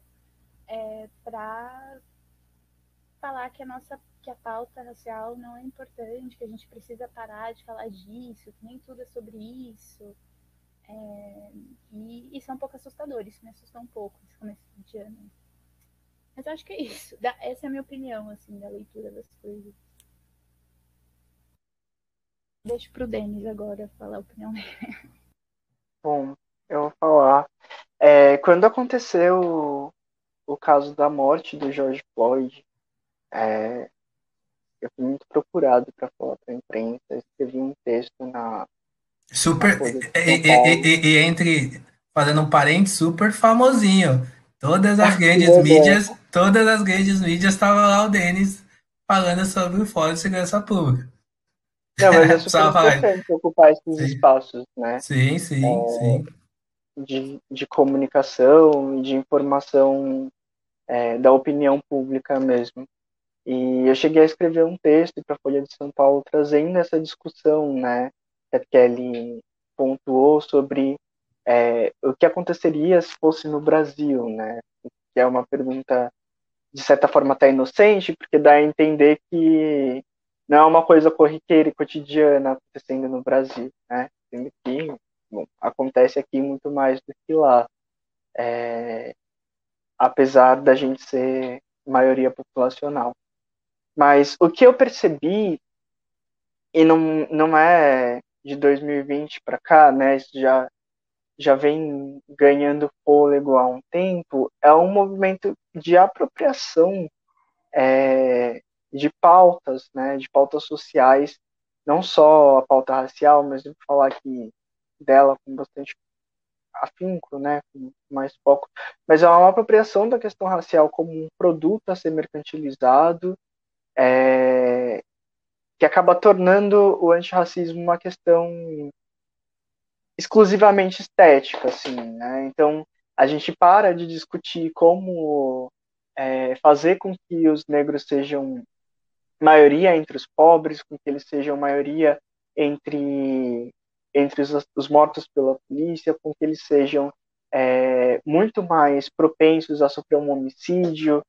B: é, para falar que a nossa que a pauta racial não é importante, que a gente precisa parar de falar disso, que nem tudo é sobre isso. É, e isso é um pouco assustador, isso me assustou um pouco esse começo de ano. Mas acho que é isso. Essa é a minha opinião, assim, da leitura das coisas. Deixo pro Denis agora falar a opinião dele.
C: Bom, eu vou falar. É, quando aconteceu o caso da morte do George Floyd, é, eu fui muito procurado para falar para a imprensa, escrevi um texto na.
A: Super. E, e, e, entre. Fazendo um parente super famosinho. Todas as grandes mídias, todas as grandes mídias estavam lá o Denis falando sobre o Fórum de Segurança Pública.
C: Não, mas é super importante ocupar esses sim. espaços, né?
A: Sim, sim, é, sim.
C: De, de comunicação, de informação é, da opinião pública mesmo. E eu cheguei a escrever um texto para a Folha de São Paulo trazendo essa discussão, né, a Kelly pontuou sobre é, o que aconteceria se fosse no Brasil, né, que é uma pergunta de certa forma até inocente, porque dá a entender que não é uma coisa corriqueira e cotidiana acontecendo no Brasil, né, sendo que bom, acontece aqui muito mais do que lá, é, apesar da gente ser maioria populacional. Mas o que eu percebi, e não, não é de 2020 para cá, né? Já, já vem ganhando fôlego há um tempo, é um movimento de apropriação é, de pautas, né? De pautas sociais, não só a pauta racial, mas vou falar aqui dela com bastante afinco, né, com mais foco, mas é uma apropriação da questão racial como um produto a ser mercantilizado é, que acaba tornando o antirracismo uma questão exclusivamente estética, assim, né? Então a gente para de discutir como é, fazer com que os negros sejam maioria entre os pobres, com que eles sejam maioria entre entre os, os mortos pela polícia, com que eles sejam é, muito mais propensos a sofrer um homicídio.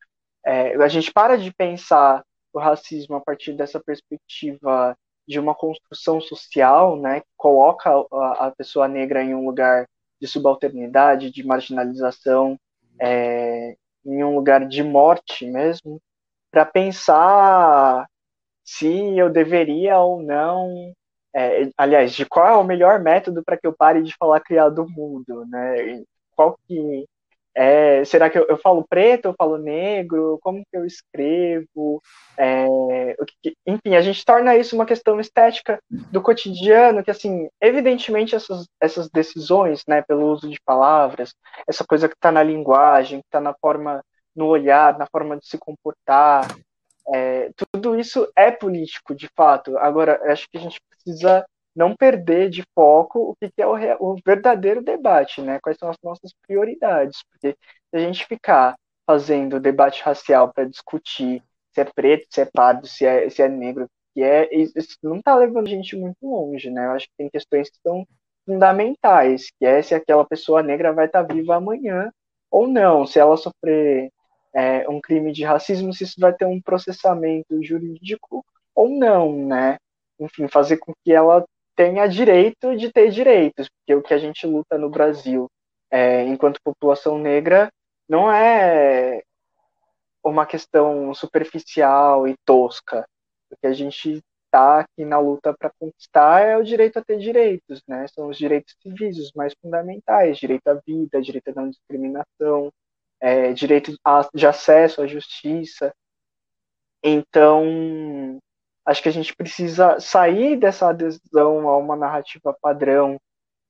C: É, a gente para de pensar o racismo a partir dessa perspectiva de uma construção social, né, que coloca a, a pessoa negra em um lugar de subalternidade, de marginalização, é, em um lugar de morte mesmo, para pensar se eu deveria ou não, é, aliás, de qual é o melhor método para que eu pare de falar criado mundo, né? Qual que é, será que eu, eu, falo preto, eu falo negro? Como que eu escrevo? É, enfim, a gente torna isso uma questão estética do cotidiano, que, assim, evidentemente essas, essas decisões, né, pelo uso de palavras, essa coisa que está na linguagem, que está na forma, no olhar, na forma de se comportar, é, tudo isso é político, de fato. Agora, acho que a gente precisa não perder de foco o que é o, o, verdadeiro debate, né? Quais são as nossas prioridades? Porque se a gente ficar fazendo debate racial para discutir se é preto, se é pardo, se é, se é negro, que é isso não está levando a gente muito longe, né? Eu acho que tem questões que são fundamentais, que é se aquela pessoa negra vai estar tá viva amanhã ou não, se ela sofrer é, um crime de racismo, se isso vai ter um processamento jurídico ou não, né? Enfim, fazer com que ela tenha direito de ter direitos, porque o que a gente luta no Brasil, é, enquanto população negra, não é uma questão superficial e tosca. O que a gente está aqui na luta para conquistar é o direito a ter direitos, né? São os direitos civis, os mais fundamentais, direito à vida, direito à não discriminação, é, direito de acesso à justiça. Então, acho que a gente precisa sair dessa adesão a uma narrativa padrão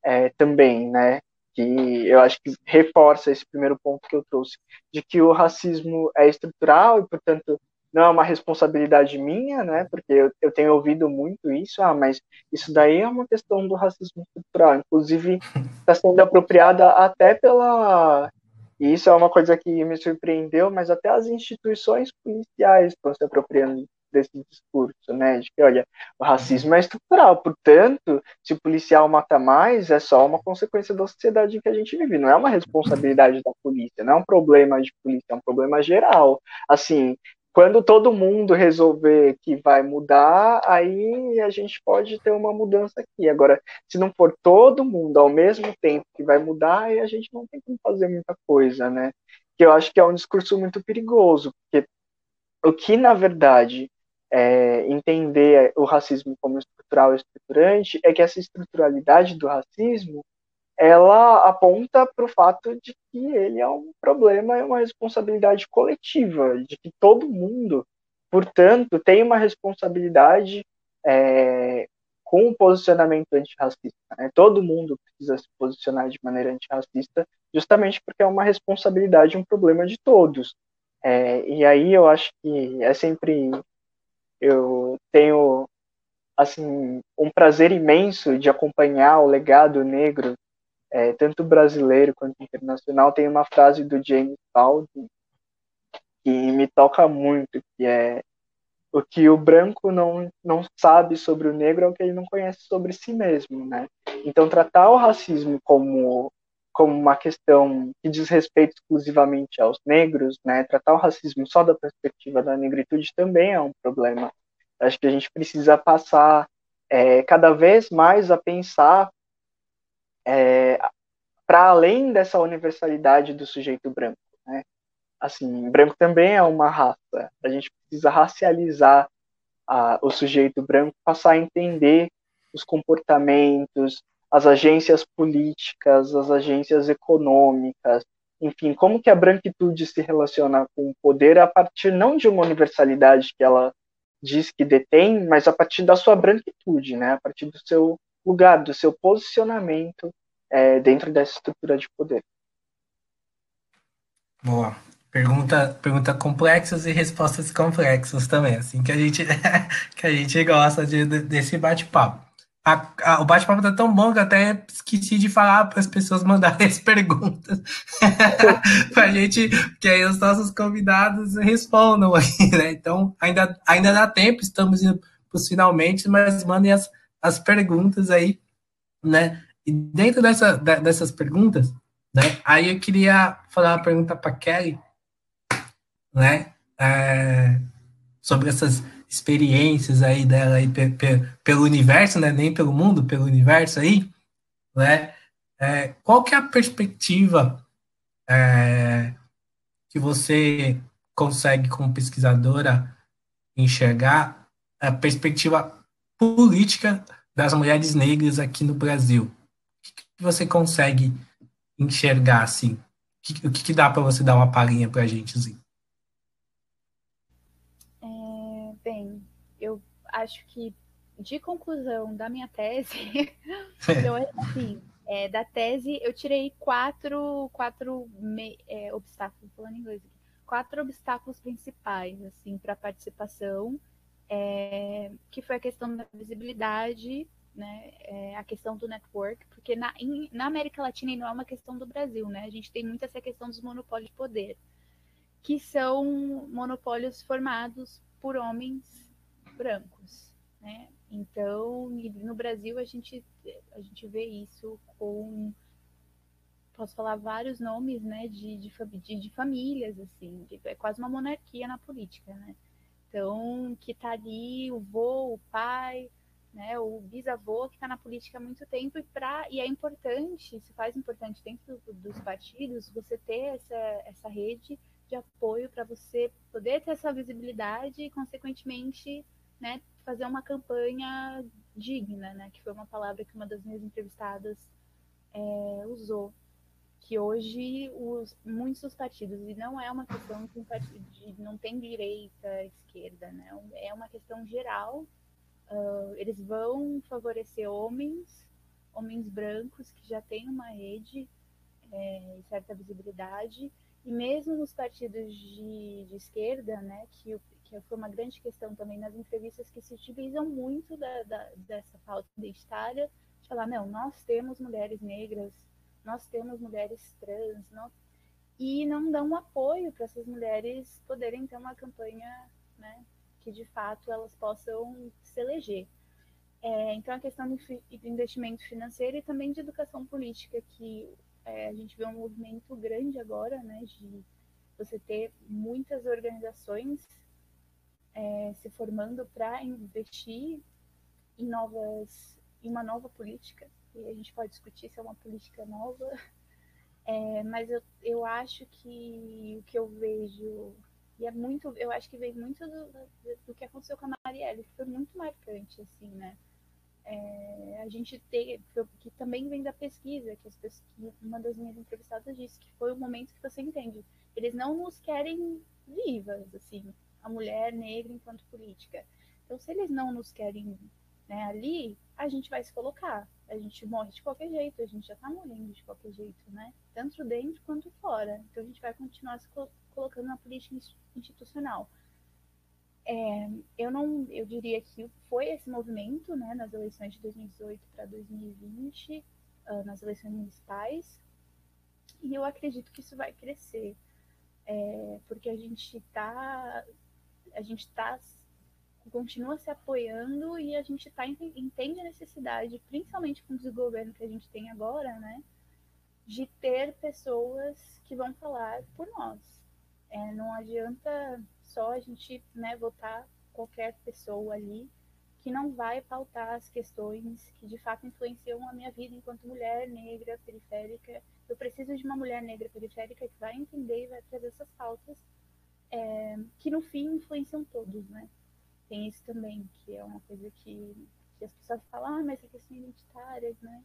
C: é, também, né? Que eu acho que reforça esse primeiro ponto que eu trouxe, de que o racismo é estrutural e, portanto, não é uma responsabilidade minha, né? Porque eu, eu tenho ouvido muito isso, ah, mas isso daí é uma questão do racismo estrutural. Inclusive, está sendo apropriada até pela. E isso é uma coisa que me surpreendeu, mas até as instituições policiais estão se apropriando desse discurso, né? De que, olha, o racismo é estrutural, portanto, se o policial mata mais, é só uma consequência da sociedade em que a gente vive, não é uma responsabilidade da polícia, não é um problema de polícia, é um problema geral. Assim, quando todo mundo resolver que vai mudar, aí a gente pode ter uma mudança aqui. Agora, se não for todo mundo ao mesmo tempo que vai mudar, aí a gente não tem como fazer muita coisa, né? que eu acho que é um discurso muito perigoso, porque o que, na verdade, é, entender o racismo como estrutural e estruturante é que essa estruturalidade do racismo ela aponta para o fato de que ele é um problema e uma responsabilidade coletiva, de que todo mundo, portanto, tem uma responsabilidade é, com o posicionamento antirracista. Né? Todo mundo precisa se posicionar de maneira antirracista, justamente porque é uma responsabilidade, um problema de todos. É, e aí eu acho que é sempre eu tenho assim um prazer imenso de acompanhar o legado negro é, tanto brasileiro quanto internacional, tem uma frase do James Baldwin que me toca muito, que é o que o branco não, não sabe sobre o negro é o que ele não conhece sobre si mesmo, né? Então, tratar o racismo como, como uma questão que diz respeito exclusivamente aos negros, né? Tratar o racismo só da perspectiva da negritude também é um problema. Acho que a gente precisa passar é, cada vez mais a pensar é, para além dessa universalidade do sujeito branco. Né? Assim, branco também é uma raça. A gente precisa racializar a, o sujeito branco, passar a entender os comportamentos, as agências políticas, as agências econômicas, enfim, como que a branquitude se relaciona com o poder a partir não de uma universalidade que ela diz que detém, mas a partir da sua branquitude, né? A partir do seu lugar, do seu posicionamento é, dentro dessa estrutura de poder.
A: Boa. Pergunta, pergunta complexas e respostas complexas também, assim que a gente que a gente gosta de, desse bate-papo. O bate-papo tá tão bom que até esqueci de falar para as pessoas mandarem as perguntas para a gente, que aí os nossos convidados respondam aí, né? Então ainda, ainda dá tempo, estamos indo para os finalmente, mas mandem as, as perguntas aí, né? E dentro dessa, dessas perguntas, né? Aí eu queria falar uma pergunta para Kelly, né? É, sobre essas experiências aí dela aí pe, pe, pelo universo, né? Nem pelo mundo, pelo universo aí, né? É, qual que é a perspectiva é, que você consegue, como pesquisadora, enxergar a perspectiva política das mulheres negras aqui no Brasil? O que você consegue enxergar assim? O que, que dá para você dar uma palhinha para a gente? Assim?
B: É, bem, eu acho que de conclusão da minha tese, assim, é, da tese eu tirei quatro, quatro me, é, obstáculos, falando em inglês, quatro obstáculos principais assim para a participação é, que foi a questão da visibilidade, né, é, a questão do network, porque na, em, na América Latina e não é uma questão do Brasil, né, a gente tem muito essa questão dos monopólios de poder, que são monopólios formados por homens brancos, né, então no Brasil a gente, a gente vê isso com posso falar vários nomes, né, de, de, de, famílias, assim, é quase uma monarquia na política, né, então, que está ali o vô, o pai, né, o bisavô que está na política há muito tempo e, pra, e é importante, se faz importante dentro do, dos partidos, você ter essa, essa rede de apoio para você poder ter essa visibilidade e, consequentemente, né, fazer uma campanha digna, né, que foi uma palavra que uma das minhas entrevistadas é, usou que hoje os, muitos dos partidos, e não é uma questão de, de não tem direita, esquerda, né? é uma questão geral, uh, eles vão favorecer homens, homens brancos que já têm uma rede é, e certa visibilidade, e mesmo nos partidos de, de esquerda, né, que, que foi uma grande questão também nas entrevistas que se utilizam muito da, da, dessa pauta identitária, de falar, não, nós temos mulheres negras nós temos mulheres trans, e não dão apoio para essas mulheres poderem ter uma campanha né, que de fato elas possam se eleger. É, então, a questão do investimento financeiro e também de educação política, que é, a gente vê um movimento grande agora, né, de você ter muitas organizações é, se formando para investir em novas, em uma nova política e a gente pode discutir se é uma política nova, É, mas eu, eu acho que o que eu vejo, e é muito, eu acho que vem muito do, do, que aconteceu com a Marielle, que foi muito marcante, assim, né? É, a gente tem, que também vem da pesquisa, que, as que uma das minhas entrevistadas disse que foi o momento que você entende. Eles não nos querem vivas, assim, a mulher negra enquanto política. Então, se eles não nos querem né, ali, a gente vai se colocar. A gente morre de qualquer jeito, a gente já está morrendo de qualquer jeito, né? Tanto dentro quanto fora. Então, a gente vai continuar se colocando na política institucional. É, eu não, eu diria que foi esse movimento, né, nas eleições de 2018 para 2020, uh, nas eleições municipais, e eu acredito que isso vai crescer, é, porque a gente está, a gente está continua se apoiando e a gente tá, entende a necessidade, principalmente com o desgoverno que a gente tem agora, né, de ter pessoas que vão falar por nós. É, não adianta só a gente né, votar qualquer pessoa ali que não vai pautar as questões que de fato influenciam a minha vida enquanto mulher negra periférica. Eu preciso de uma mulher negra periférica que vai entender e vai trazer essas pautas é, que no fim influenciam todos, né? Tem isso também, que é uma coisa que, que as pessoas falam, ah, mas é questão identitária, né?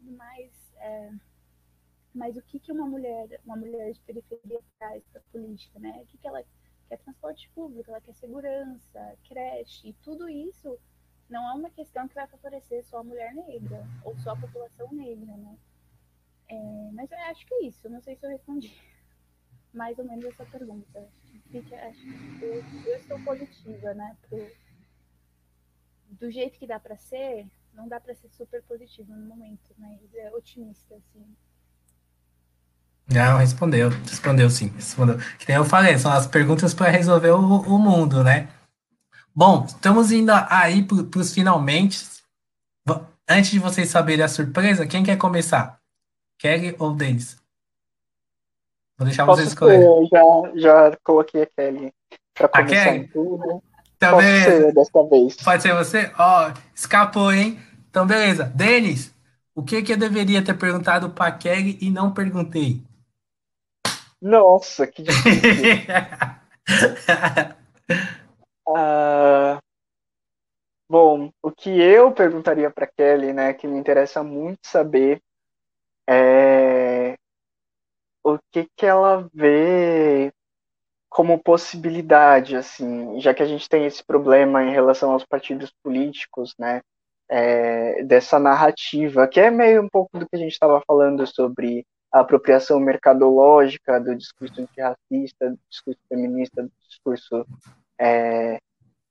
B: Mas, é, mas o que, que uma mulher, uma mulher de periferia traz para a política, né? O que, que ela quer transporte público, ela quer segurança, creche, e tudo isso não é uma questão que vai favorecer só a mulher negra ou só a população negra, né? É, mas eu acho que é isso, não sei se eu respondi mais ou menos essa pergunta. Acho que eu, eu estou positiva, né? Pro, do jeito que dá para ser, não dá para ser super positivo no momento, mas é otimista, assim.
A: Não, respondeu, respondeu sim, respondeu. Que nem eu falei, são as perguntas para resolver o, o, mundo, né? Bom, estamos indo aí para os finalmente. Antes de vocês saberem a surpresa, quem quer começar? Kelly ou Denis? Vou deixar
C: Posso
A: vocês escolherem.
C: Eu já, já coloquei a Kelly para começar Kelly? tudo.
A: Então, Pode ser dessa vez. Pode ser você? Ó, oh, escapou, hein? Então, beleza. Denis, o que, que eu deveria ter perguntado para Kelly e não perguntei?
C: Nossa, que difícil. uh, bom, o que eu perguntaria para Kelly, né, que me interessa muito saber, é o que que ela vê como possibilidade, assim, já que a gente tem esse problema em relação aos partidos políticos, né, é, dessa narrativa, que é meio um pouco do que a gente estava falando sobre a apropriação mercadológica do discurso antirracista, do discurso feminista, do discurso é,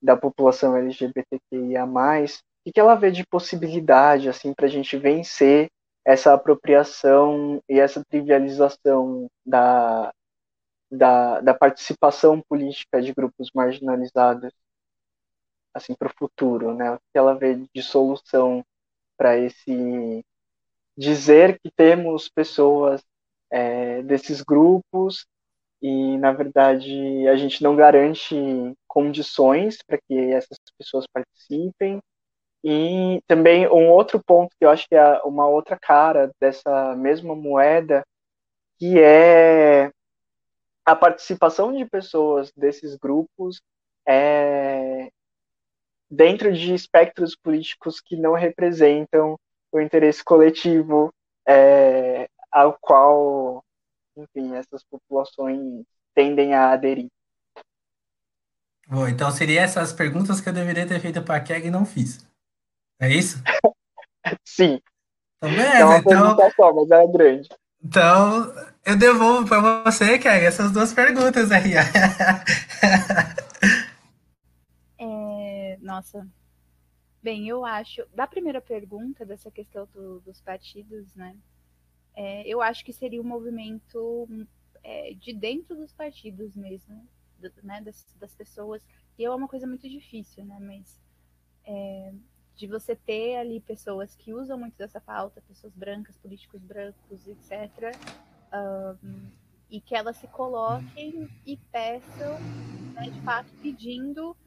C: da população LGBTQIA+, o que ela vê de possibilidade assim para a gente vencer essa apropriação e essa trivialização da, da, da participação política de grupos marginalizados assim para o futuro, né? O que ela vê de solução para esse dizer que temos pessoas é, desses grupos e, na verdade, a gente não garante condições para que essas pessoas participem. E também um outro ponto que eu acho que é uma outra cara dessa mesma moeda, que é a participação de pessoas desses grupos é, dentro de espectros políticos que não representam o interesse coletivo é, ao qual, enfim, essas populações tendem a aderir.
A: Bom, então seria essas perguntas que eu deveria ter feito para a Keg e não fiz. É isso?
C: Sim.
A: Tá vendo? É uma então,
C: só, mas é grande.
A: Então, eu devolvo para você, Keg, essas duas perguntas aí.
B: é, nossa, Bem, eu acho, da primeira pergunta, dessa questão do, dos partidos, né? É, eu acho que seria um movimento é, de dentro dos partidos mesmo, do, né, das, das, pessoas. E é uma coisa muito difícil, né? Mas é, de você ter ali pessoas que usam muito dessa pauta, pessoas brancas, políticos brancos, etc. Um, e que elas se coloquem e peçam, né, de fato, pedindo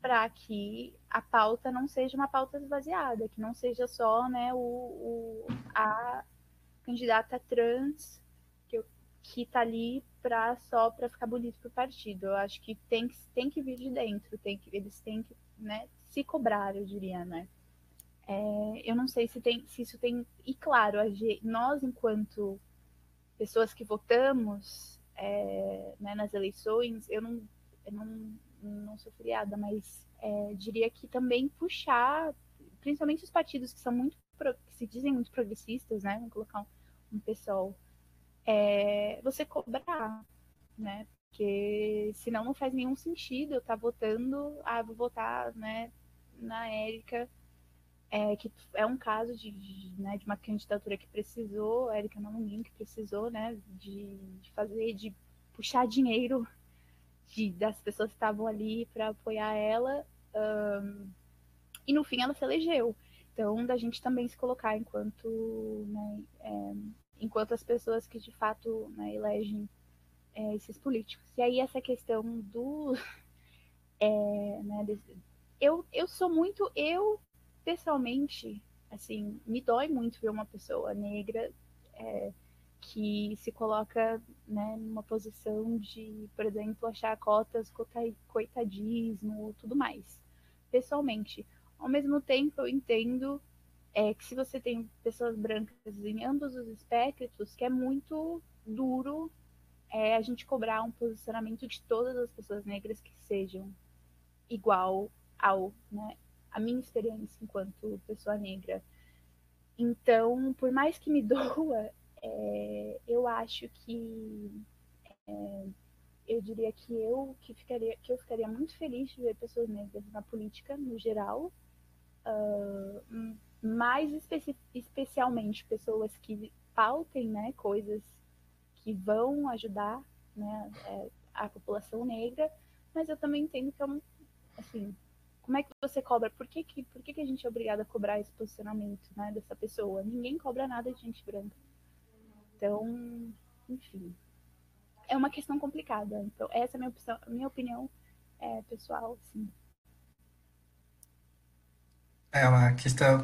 B: para que a pauta não seja uma pauta esvaziada, que não seja só né, o, o a candidata trans que está ali pra, só para ficar bonito para o partido. Eu acho que tem, tem que vir de dentro, tem que, eles têm que né, se cobrar, eu diria, né? É, eu não sei se, tem, se isso tem. E claro, nós, enquanto pessoas que votamos é, né, nas eleições, eu não, eu não, não sou filiada, mas é, diria que também puxar, principalmente os partidos que são muito que se dizem muito progressistas, né? Vamos colocar um, um pessoal, é, você cobrar, né? Porque senão não faz nenhum sentido eu estar tá votando, ah, vou votar, né, na Érica é, que é um caso de, de, né, de uma candidatura que precisou, a Erika Namunin, que precisou né, de, de, fazer, de puxar dinheiro de, das pessoas que estavam ali para apoiar ela, um, e no fim ela se elegeu. Então, da gente também se colocar enquanto, né, é, enquanto as pessoas que de fato né, elegem é, esses políticos. E aí essa questão do... É, né, eu, eu sou muito, eu pessoalmente, assim, me dói muito ver uma pessoa negra é, que se coloca né, numa posição de, por exemplo, achar cotas coitadismo tudo mais. Pessoalmente. Ao mesmo tempo, eu entendo é, que se você tem pessoas brancas em ambos os espectros, que é muito duro é, a gente cobrar um posicionamento de todas as pessoas negras que sejam igual ao, né, a minha experiência enquanto pessoa negra. Então, por mais que me doa, é, eu acho que é, eu diria que eu que ficaria que eu ficaria muito feliz de ver pessoas negras na política no geral, uh, mais especi especialmente pessoas que pautem, né, coisas que vão ajudar, né, é, a população negra, mas eu também entendo que é um, assim, como é que você cobra? Por que, que, por que, que a gente é obrigado a cobrar esse posicionamento né, dessa pessoa? Ninguém cobra nada de gente branca. Então, enfim. É uma questão complicada. Então, essa é a minha, opção, minha opinião é, pessoal, sim.
A: É uma questão.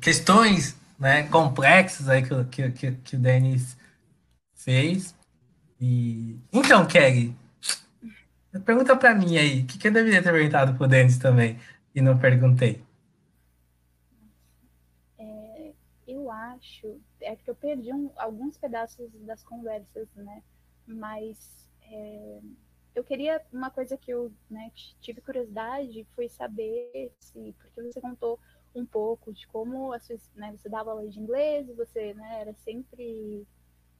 A: Questões né, complexas aí que, que, que, que o Denis fez. E... Então, Kelly, Pergunta para mim aí, o que, que eu deveria ter perguntado pro Denis também e não perguntei?
B: É, eu acho, é que eu perdi um, alguns pedaços das conversas, né? Mas é, eu queria, uma coisa que eu né, tive curiosidade foi saber se, porque você contou um pouco de como sua, né, você dava aula de inglês, você né, era sempre,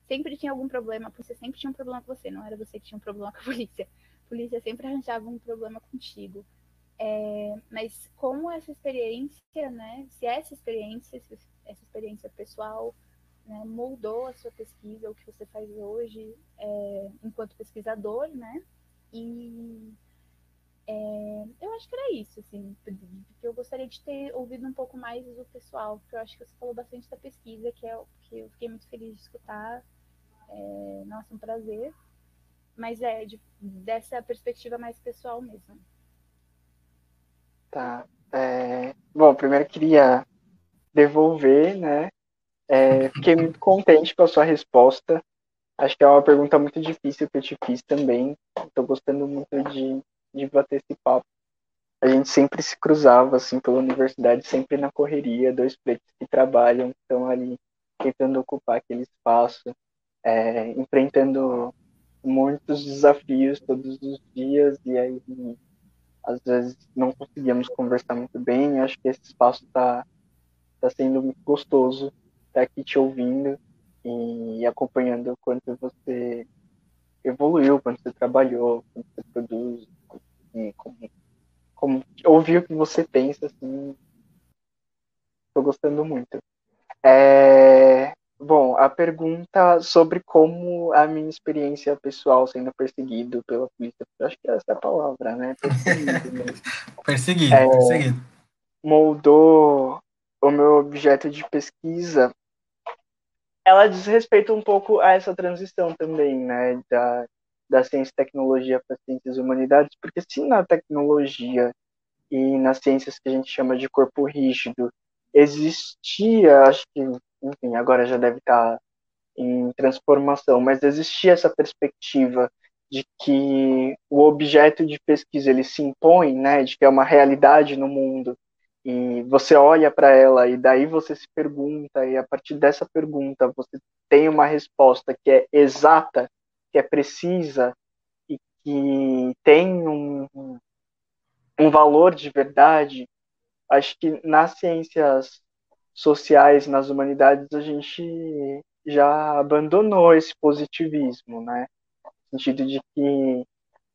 B: sempre tinha algum problema, polícia sempre tinha um problema com você, não era você que tinha um problema com a polícia polícia sempre arranjava um problema contigo. É, mas como essa experiência, né? Se essa experiência, se essa experiência pessoal né, moldou a sua pesquisa, o que você faz hoje é, enquanto pesquisador, né? E é, eu acho que era isso, assim, porque eu gostaria de ter ouvido um pouco mais do pessoal, porque eu acho que você falou bastante da pesquisa, que é que eu fiquei muito feliz de escutar. É, nossa, um prazer mas é de, dessa perspectiva mais pessoal mesmo.
C: Tá. É, bom, primeiro queria devolver, né? É, fiquei muito contente com a sua resposta. Acho que é uma pergunta muito difícil que eu te fiz também. Estou gostando muito de, de bater esse papo. A gente sempre se cruzava, assim, pela universidade, sempre na correria, dois pretos que trabalham, estão ali tentando ocupar aquele espaço, é, enfrentando muitos desafios todos os dias e aí às vezes não conseguíamos conversar muito bem. Acho que esse espaço está tá sendo muito gostoso estar tá aqui te ouvindo e acompanhando o quanto você evoluiu, quanto você trabalhou, quanto você produz, e como, como ouvir o que você pensa, assim, estou gostando muito. É, Bom, a pergunta sobre como a minha experiência pessoal sendo perseguido pela polícia, acho que é essa é a palavra, né?
A: Perseguido. Né? perseguido, é, perseguido.
C: Moldou o meu objeto de pesquisa. Ela diz respeito um pouco a essa transição também, né? Da, da ciência e tecnologia para ciências e humanidades, porque se na tecnologia e nas ciências que a gente chama de corpo rígido existia, acho que enfim, agora já deve estar em transformação, mas existia essa perspectiva de que o objeto de pesquisa ele se impõe, né, de que é uma realidade no mundo e você olha para ela e daí você se pergunta e a partir dessa pergunta você tem uma resposta que é exata, que é precisa e que tem um, um valor de verdade. Acho que nas ciências sociais, nas humanidades, a gente já abandonou esse positivismo, né? No sentido de que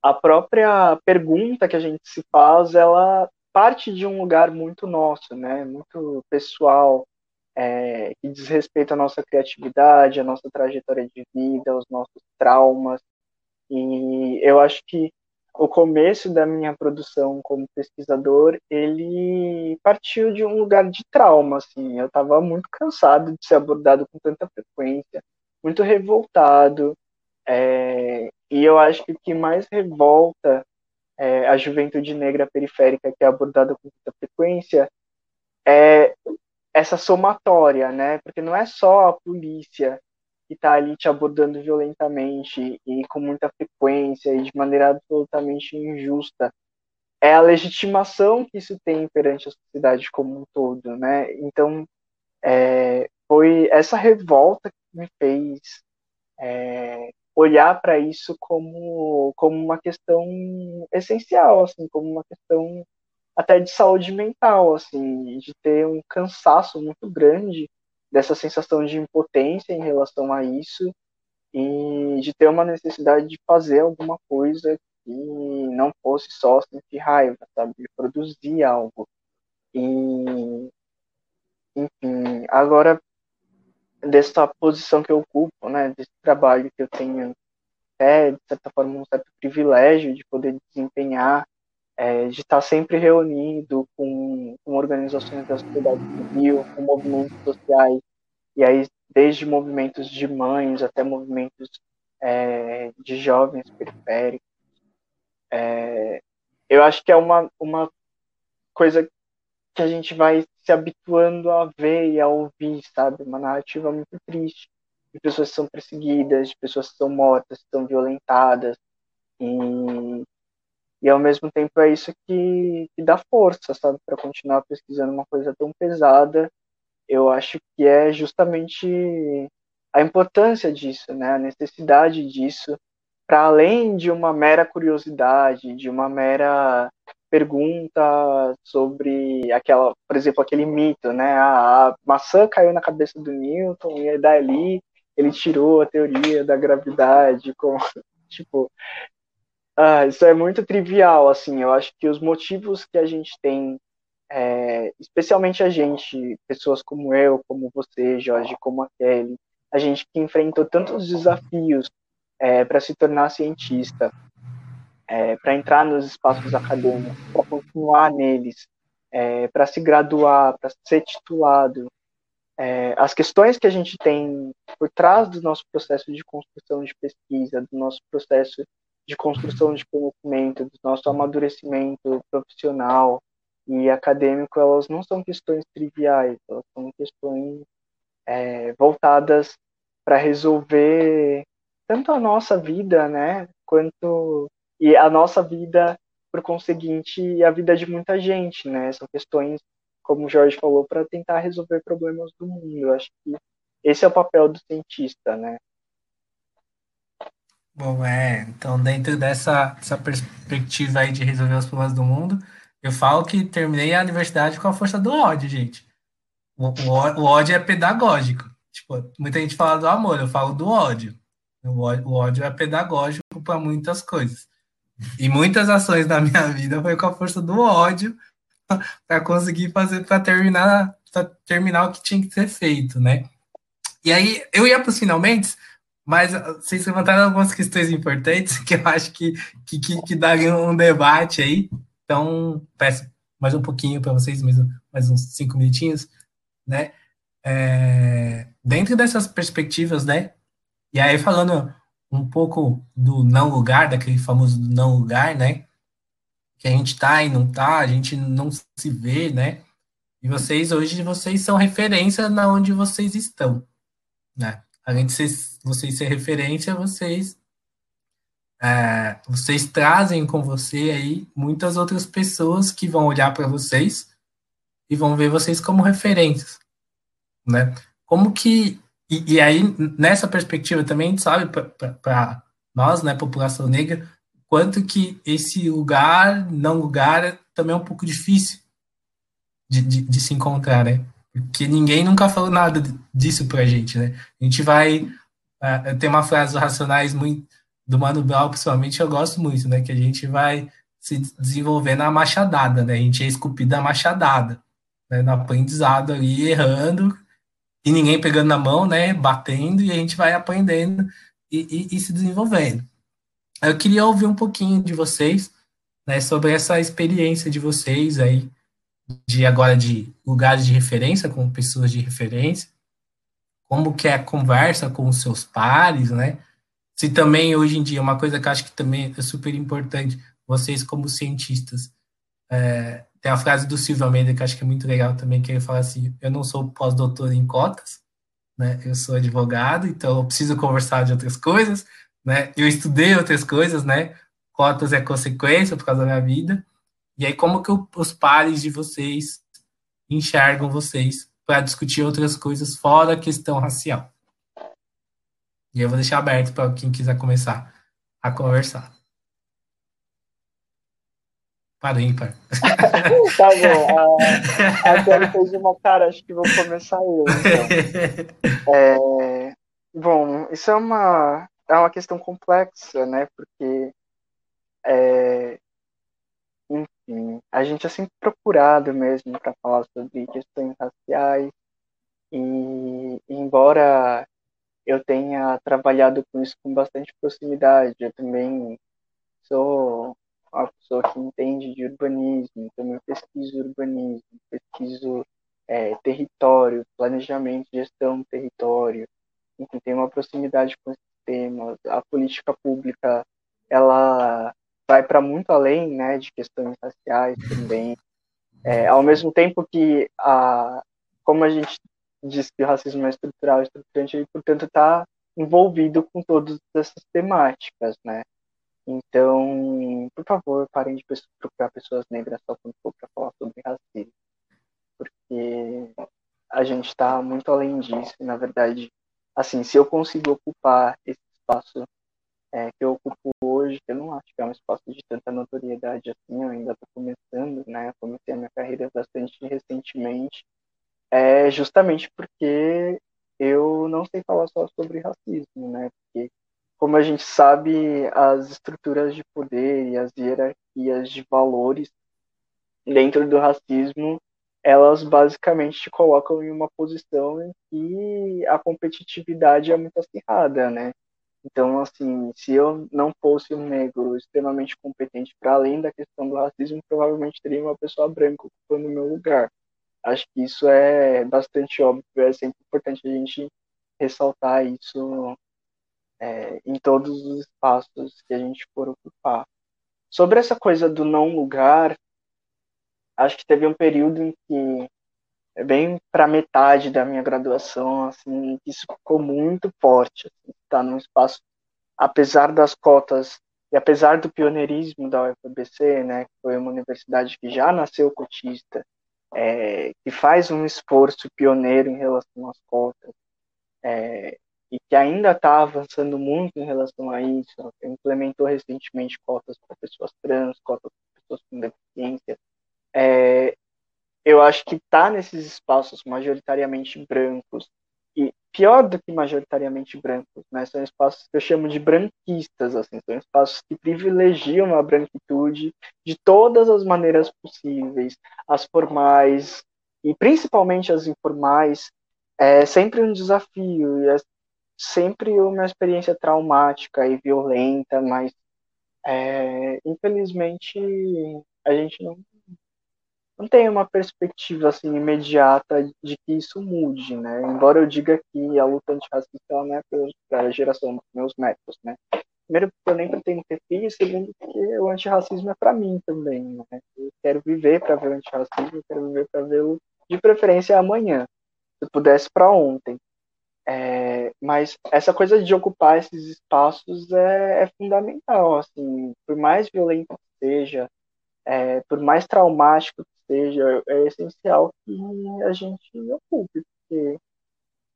C: a própria pergunta que a gente se faz, ela parte de um lugar muito nosso, né? Muito pessoal, é, que diz respeito à nossa criatividade, à nossa trajetória de vida, aos nossos traumas. E eu acho que o começo da minha produção como pesquisador, ele partiu de um lugar de trauma, assim. Eu estava muito cansado de ser abordado com tanta frequência, muito revoltado. É, e eu acho que o que mais revolta é, a juventude negra periférica que é abordada com muita frequência é essa somatória, né? Porque não é só a polícia que está ali te abordando violentamente e com muita frequência e de maneira absolutamente injusta. É a legitimação que isso tem perante a sociedade como um todo, né? Então, é, foi essa revolta que me fez é, olhar para isso como, como uma questão essencial, assim, como uma questão até de saúde mental, assim, de ter um cansaço muito grande dessa sensação de impotência em relação a isso e de ter uma necessidade de fazer alguma coisa que não fosse só sentir raiva, sabe, de produzir algo. E enfim, agora dessa posição que eu ocupo, né, desse trabalho que eu tenho, é, de certa forma, um certo privilégio de poder desempenhar, é, de estar sempre reunido com, com organizações da sociedade civil, com movimentos sociais, e aí desde movimentos de mães até movimentos é, de jovens periféricos. É, eu acho que é uma, uma coisa que a gente vai se habituando a ver e a ouvir, sabe? Uma narrativa muito triste de pessoas que são perseguidas, de pessoas que são mortas, que são violentadas. E, e ao mesmo tempo é isso que, que dá força, sabe? Para continuar pesquisando uma coisa tão pesada. Eu acho que é justamente a importância disso, né? A necessidade disso, para além de uma mera curiosidade, de uma mera pergunta sobre aquela, por exemplo, aquele mito, né? A, a maçã caiu na cabeça do Newton e dali ele tirou a teoria da gravidade, com tipo, ah, isso é muito trivial, assim. Eu acho que os motivos que a gente tem, é, especialmente a gente, pessoas como eu, como você, Jorge, como a Kelly, a gente que enfrentou tantos desafios é, para se tornar cientista, é, para entrar nos espaços acadêmicos, para continuar neles, é, para se graduar, para ser titulado. É, as questões que a gente tem por trás do nosso processo de construção de pesquisa, do nosso processo de construção de conhecimento, do nosso amadurecimento profissional e acadêmico, elas não são questões triviais, elas são questões é, voltadas para resolver tanto a nossa vida, né, quanto e a nossa vida, por conseguinte, a vida de muita gente, né? São questões, como o Jorge falou, para tentar resolver problemas do mundo. Eu acho que esse é o papel do cientista, né?
A: Bom, é, então dentro dessa, dessa perspectiva aí de resolver os problemas do mundo, eu falo que terminei a universidade com a força do ódio, gente. O, o, o ódio é pedagógico. Tipo, muita gente fala do amor, eu falo do ódio. O ódio, o ódio é pedagógico para muitas coisas. E muitas ações da minha vida foi com a força do ódio para conseguir fazer, para terminar, terminar o que tinha que ser feito, né? E aí, eu ia para os finalmente, mas vocês levantaram algumas questões importantes que eu acho que, que, que, que um debate aí. Então, peço mais um pouquinho para vocês, mais, mais uns cinco minutinhos, né? É, dentro dessas perspectivas, né? E aí, falando um pouco do não lugar, daquele famoso não lugar, né? Que a gente tá e não tá, a gente não se vê, né? E vocês hoje vocês são referência na onde vocês estão, né? Além de vocês, vocês ser referência, vocês é, vocês trazem com você aí muitas outras pessoas que vão olhar para vocês e vão ver vocês como referências, né? Como que e, e aí nessa perspectiva também a gente sabe para nós, né, população negra, quanto que esse lugar, não lugar, também é um pouco difícil de, de, de se encontrar, né? Porque ninguém nunca falou nada disso pra gente, né? A gente vai. Uh, tem uma frase do Racionais muito, do Mano Brown, principalmente, eu gosto muito, né? Que a gente vai se desenvolver na machadada, né? A gente é esculpido na machadada, né? no aprendizado ali, errando, e ninguém pegando na mão, né? Batendo, e a gente vai aprendendo e, e, e se desenvolvendo. Eu queria ouvir um pouquinho de vocês, né? Sobre essa experiência de vocês aí, de agora de lugares de referência, com pessoas de referência, como que é a conversa com os seus pares, né? Se também hoje em dia, uma coisa que eu acho que também é super importante, vocês como cientistas, é, tem a frase do Silvio Almeida que eu acho que é muito legal também, que ele fala assim, eu não sou pós-doutor em cotas, né? Eu sou advogado, então eu preciso conversar de outras coisas, né? Eu estudei outras coisas, né? Cotas é consequência por causa da minha vida, e aí, como que os pares de vocês enxergam vocês para discutir outras coisas fora a questão racial? E eu vou deixar aberto para quem quiser começar a conversar. Para ímpar.
C: tá bom. A, a Kelly fez uma cara, acho que vou começar eu. Então. É, bom, isso é uma, é uma questão complexa, né? Porque é, a gente é sempre procurado mesmo para falar sobre questões raciais. E, embora eu tenha trabalhado com isso com bastante proximidade, eu também sou uma pessoa que entende de urbanismo, também pesquiso urbanismo, pesquiso é, território, planejamento, gestão do território, enfim, tem uma proximidade com esse tema, a política pública, ela vai para muito além né, de questões raciais também. É, ao mesmo tempo que, a, como a gente diz que o racismo é estrutural, estruturante, ele, portanto, está envolvido com todas essas temáticas, né? Então, por favor, parem de procurar pessoas negras só quando for para falar sobre racismo, porque a gente está muito além disso. E, na verdade, assim, se eu consigo ocupar esse espaço é, que eu ocupo hoje, que eu não acho que é um espaço de tanta notoriedade assim, eu ainda estou começando, né? comecei a minha carreira bastante recentemente, é justamente porque eu não sei falar só sobre racismo, né? Porque, como a gente sabe, as estruturas de poder e as hierarquias de valores dentro do racismo, elas basicamente te colocam em uma posição em que a competitividade é muito acirrada, né? Então, assim, se eu não fosse um negro extremamente competente para além da questão do racismo, provavelmente teria uma pessoa branca ocupando o meu lugar. Acho que isso é bastante óbvio, é sempre importante a gente ressaltar isso é, em todos os espaços que a gente for ocupar. Sobre essa coisa do não lugar, acho que teve um período em que bem para metade da minha graduação, assim, isso ficou muito forte, assim, tá num espaço, apesar das cotas e apesar do pioneirismo da UFABC, né, que foi uma universidade que já nasceu cotista, é, que faz um esforço pioneiro em relação às cotas, é, e que ainda está avançando muito em relação a isso, implementou recentemente cotas para pessoas trans, cotas para pessoas com deficiência, é, eu acho que está nesses espaços majoritariamente brancos, e pior do que majoritariamente brancos, né, são espaços que eu chamo de branquistas, assim, são espaços que privilegiam a branquitude de todas as maneiras possíveis, as formais e principalmente as informais, é sempre um desafio, e é sempre uma experiência traumática e violenta, mas é, infelizmente a gente não não tem uma perspectiva assim imediata de que isso mude, né? Embora eu diga que a luta antirracista não é para a geração dos meus netos, né? Primeiro, porque eu nem pretendo ter filhos, segundo, porque o antirracismo é para mim também, né? Eu quero viver para ver o antirracismo, eu quero viver para vê-lo de preferência amanhã, se pudesse para ontem. É, mas essa coisa de ocupar esses espaços é, é fundamental, assim, por mais violento que seja, é, por mais traumático seja, é essencial que a gente ocupe, porque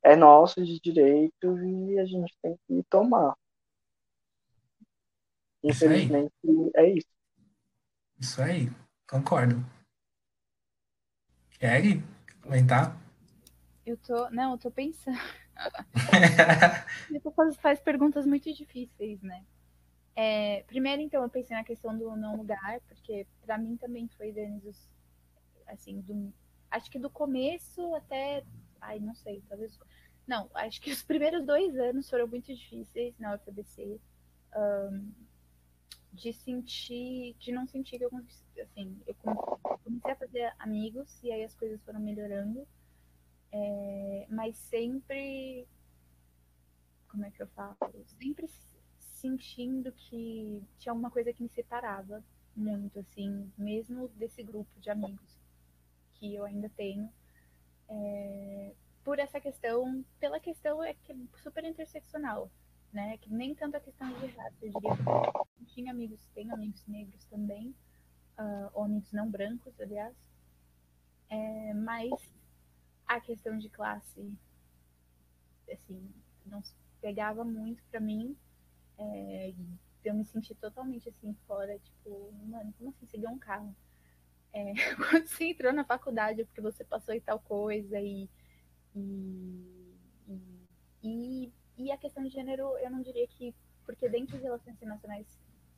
C: é nosso de direito e a gente tem que tomar. Infelizmente,
A: isso
C: é isso.
A: Isso aí, concordo. Quer comentar?
B: Eu tô. Não, eu tô pensando. Você faz perguntas muito difíceis, né? É, primeiro, então, eu pensei na questão do não lugar, porque para mim também foi, Denis, assim, do, acho que do começo até. Ai, não sei, talvez. Não, acho que os primeiros dois anos foram muito difíceis na UFABC. Um, de sentir, de não sentir que eu assim, eu comecei a fazer amigos e aí as coisas foram melhorando, é, mas sempre, como é que eu falo? Sempre sentindo que tinha alguma coisa que me separava muito, assim, mesmo desse grupo de amigos que eu ainda tenho, é, por essa questão, pela questão é que é super interseccional né? Que nem tanto a questão de raça, eu diria que tinha amigos, tenho amigos negros também, uh, ou amigos não brancos, aliás, é, mas a questão de classe, assim, não pegava muito para mim, é, eu me senti totalmente assim fora, tipo, mano, como assim você ganhou um carro? É, quando você entrou na faculdade é porque você passou em tal coisa e, e, e, e a questão de gênero, eu não diria que. Porque dentro de relações internacionais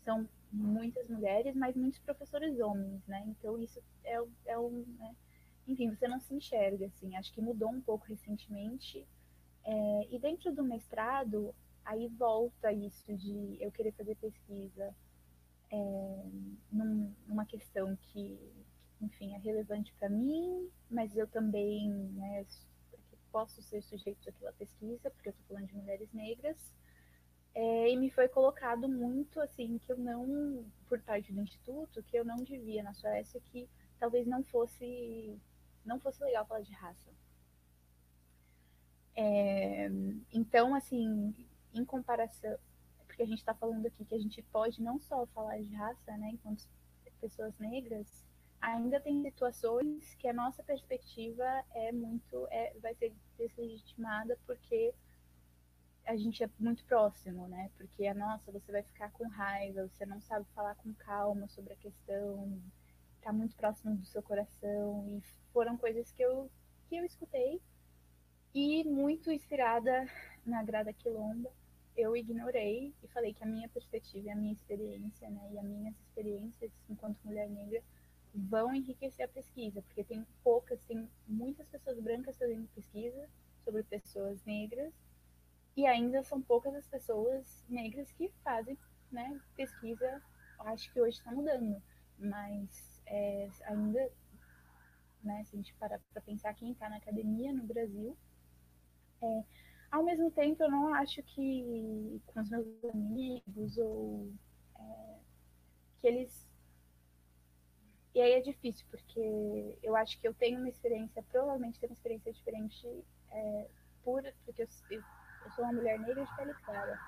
B: são muitas mulheres, mas muitos professores homens, né? Então isso é, é um. Né? Enfim, você não se enxerga, assim. Acho que mudou um pouco recentemente. É, e dentro do mestrado, aí volta isso de eu querer fazer pesquisa é, num, numa questão que, enfim, é relevante para mim, mas eu também né, posso ser sujeito àquela pesquisa, porque eu estou falando de mulheres negras. É, e me foi colocado muito assim que eu não, por parte do instituto, que eu não devia na Suécia, que talvez não fosse não fosse legal falar de raça. É, então, assim, em comparação, porque a gente está falando aqui que a gente pode não só falar de raça, né, enquanto pessoas negras, ainda tem situações que a nossa perspectiva é muito é, vai ser deslegitimada porque a gente é muito próximo, né? Porque a nossa, você vai ficar com raiva, você não sabe falar com calma sobre a questão, tá muito próximo do seu coração e foram coisas que eu que eu escutei e muito inspirada na Grada Quilomba, eu ignorei e falei que a minha perspectiva e a minha experiência, né, e as minhas experiências enquanto mulher negra vão enriquecer a pesquisa, porque tem poucas, tem muitas pessoas brancas fazendo pesquisa sobre pessoas negras e ainda são poucas as pessoas negras que fazem né, pesquisa. Acho que hoje está mudando, mas é, ainda, né, se a gente parar para pensar quem está na academia no Brasil, é, ao mesmo tempo eu não acho que com os meus amigos ou é, que eles e aí é difícil, porque eu acho que eu tenho uma experiência, provavelmente tenho uma experiência diferente, é, por, porque eu, eu, eu, sou uma mulher negra de pele clara.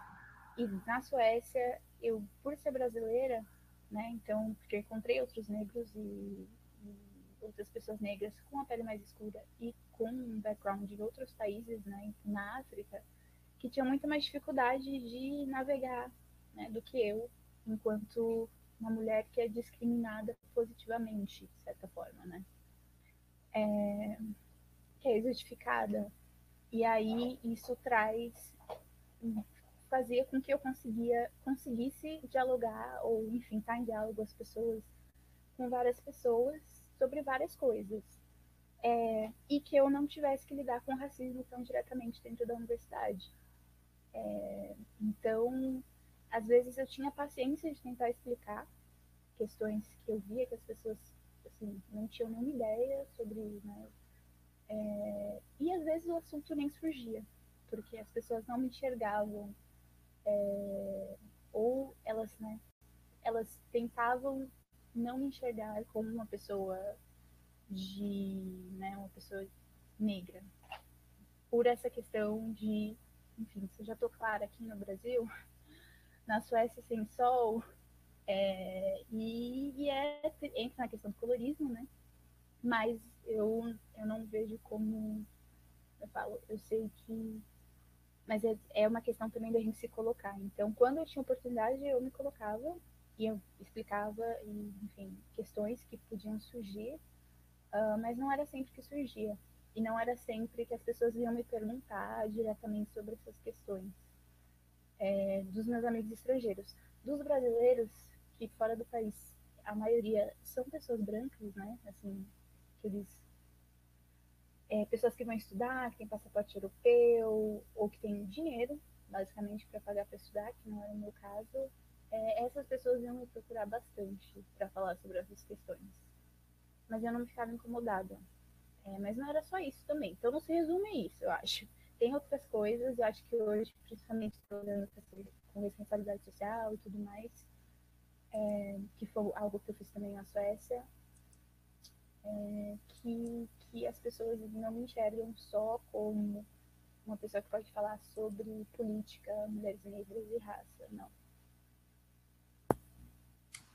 B: E na Suécia, eu, por ser brasileira, né, então, porque eu encontrei outros negros e, e outras pessoas negras com a pele mais escura e com um background de outros países, né, na África, que tinham muito mais dificuldade de navegar né, do que eu, enquanto uma mulher que é discriminada positivamente, de certa forma, né? É, que é justificada. E aí isso traz, fazia com que eu conseguia, conseguisse dialogar, ou enfim, estar em diálogo as pessoas, com várias pessoas, sobre várias coisas. É, e que eu não tivesse que lidar com racismo tão diretamente dentro da universidade. É, então, às vezes eu tinha paciência de tentar explicar questões que eu via que as pessoas assim, não tinham nenhuma ideia sobre, né? É, e às vezes o assunto nem surgia, porque as pessoas não me enxergavam, é, ou elas, né, elas tentavam não me enxergar como uma pessoa de, né, uma pessoa negra, por essa questão de, enfim, se eu já estou clara aqui no Brasil, na Suécia sem sol, é, e, e é, entra na questão do colorismo, né? Mas eu, eu não vejo como, eu falo, eu sei que, mas é, é uma questão também da gente se colocar. Então, quando eu tinha oportunidade, eu me colocava e eu explicava, e, enfim, questões que podiam surgir, uh, mas não era sempre que surgia. E não era sempre que as pessoas iam me perguntar diretamente sobre essas questões. É, dos meus amigos estrangeiros. Dos brasileiros, que fora do país, a maioria são pessoas brancas, né? Assim, que eles. É, pessoas que vão estudar, que têm passaporte europeu, ou que têm dinheiro, basicamente, para pagar para estudar, que não era o meu caso. É, essas pessoas iam me procurar bastante para falar sobre essas questões. Mas eu não ficava incomodada. É, mas não era só isso também. Então não se resume a isso, eu acho. Tem outras coisas, eu acho que hoje, principalmente com responsabilidade social e tudo mais, é, que foi algo que eu fiz também na Suécia, é, que, que as pessoas não me enxergam só como uma pessoa que pode falar sobre política, mulheres negras e raça, não.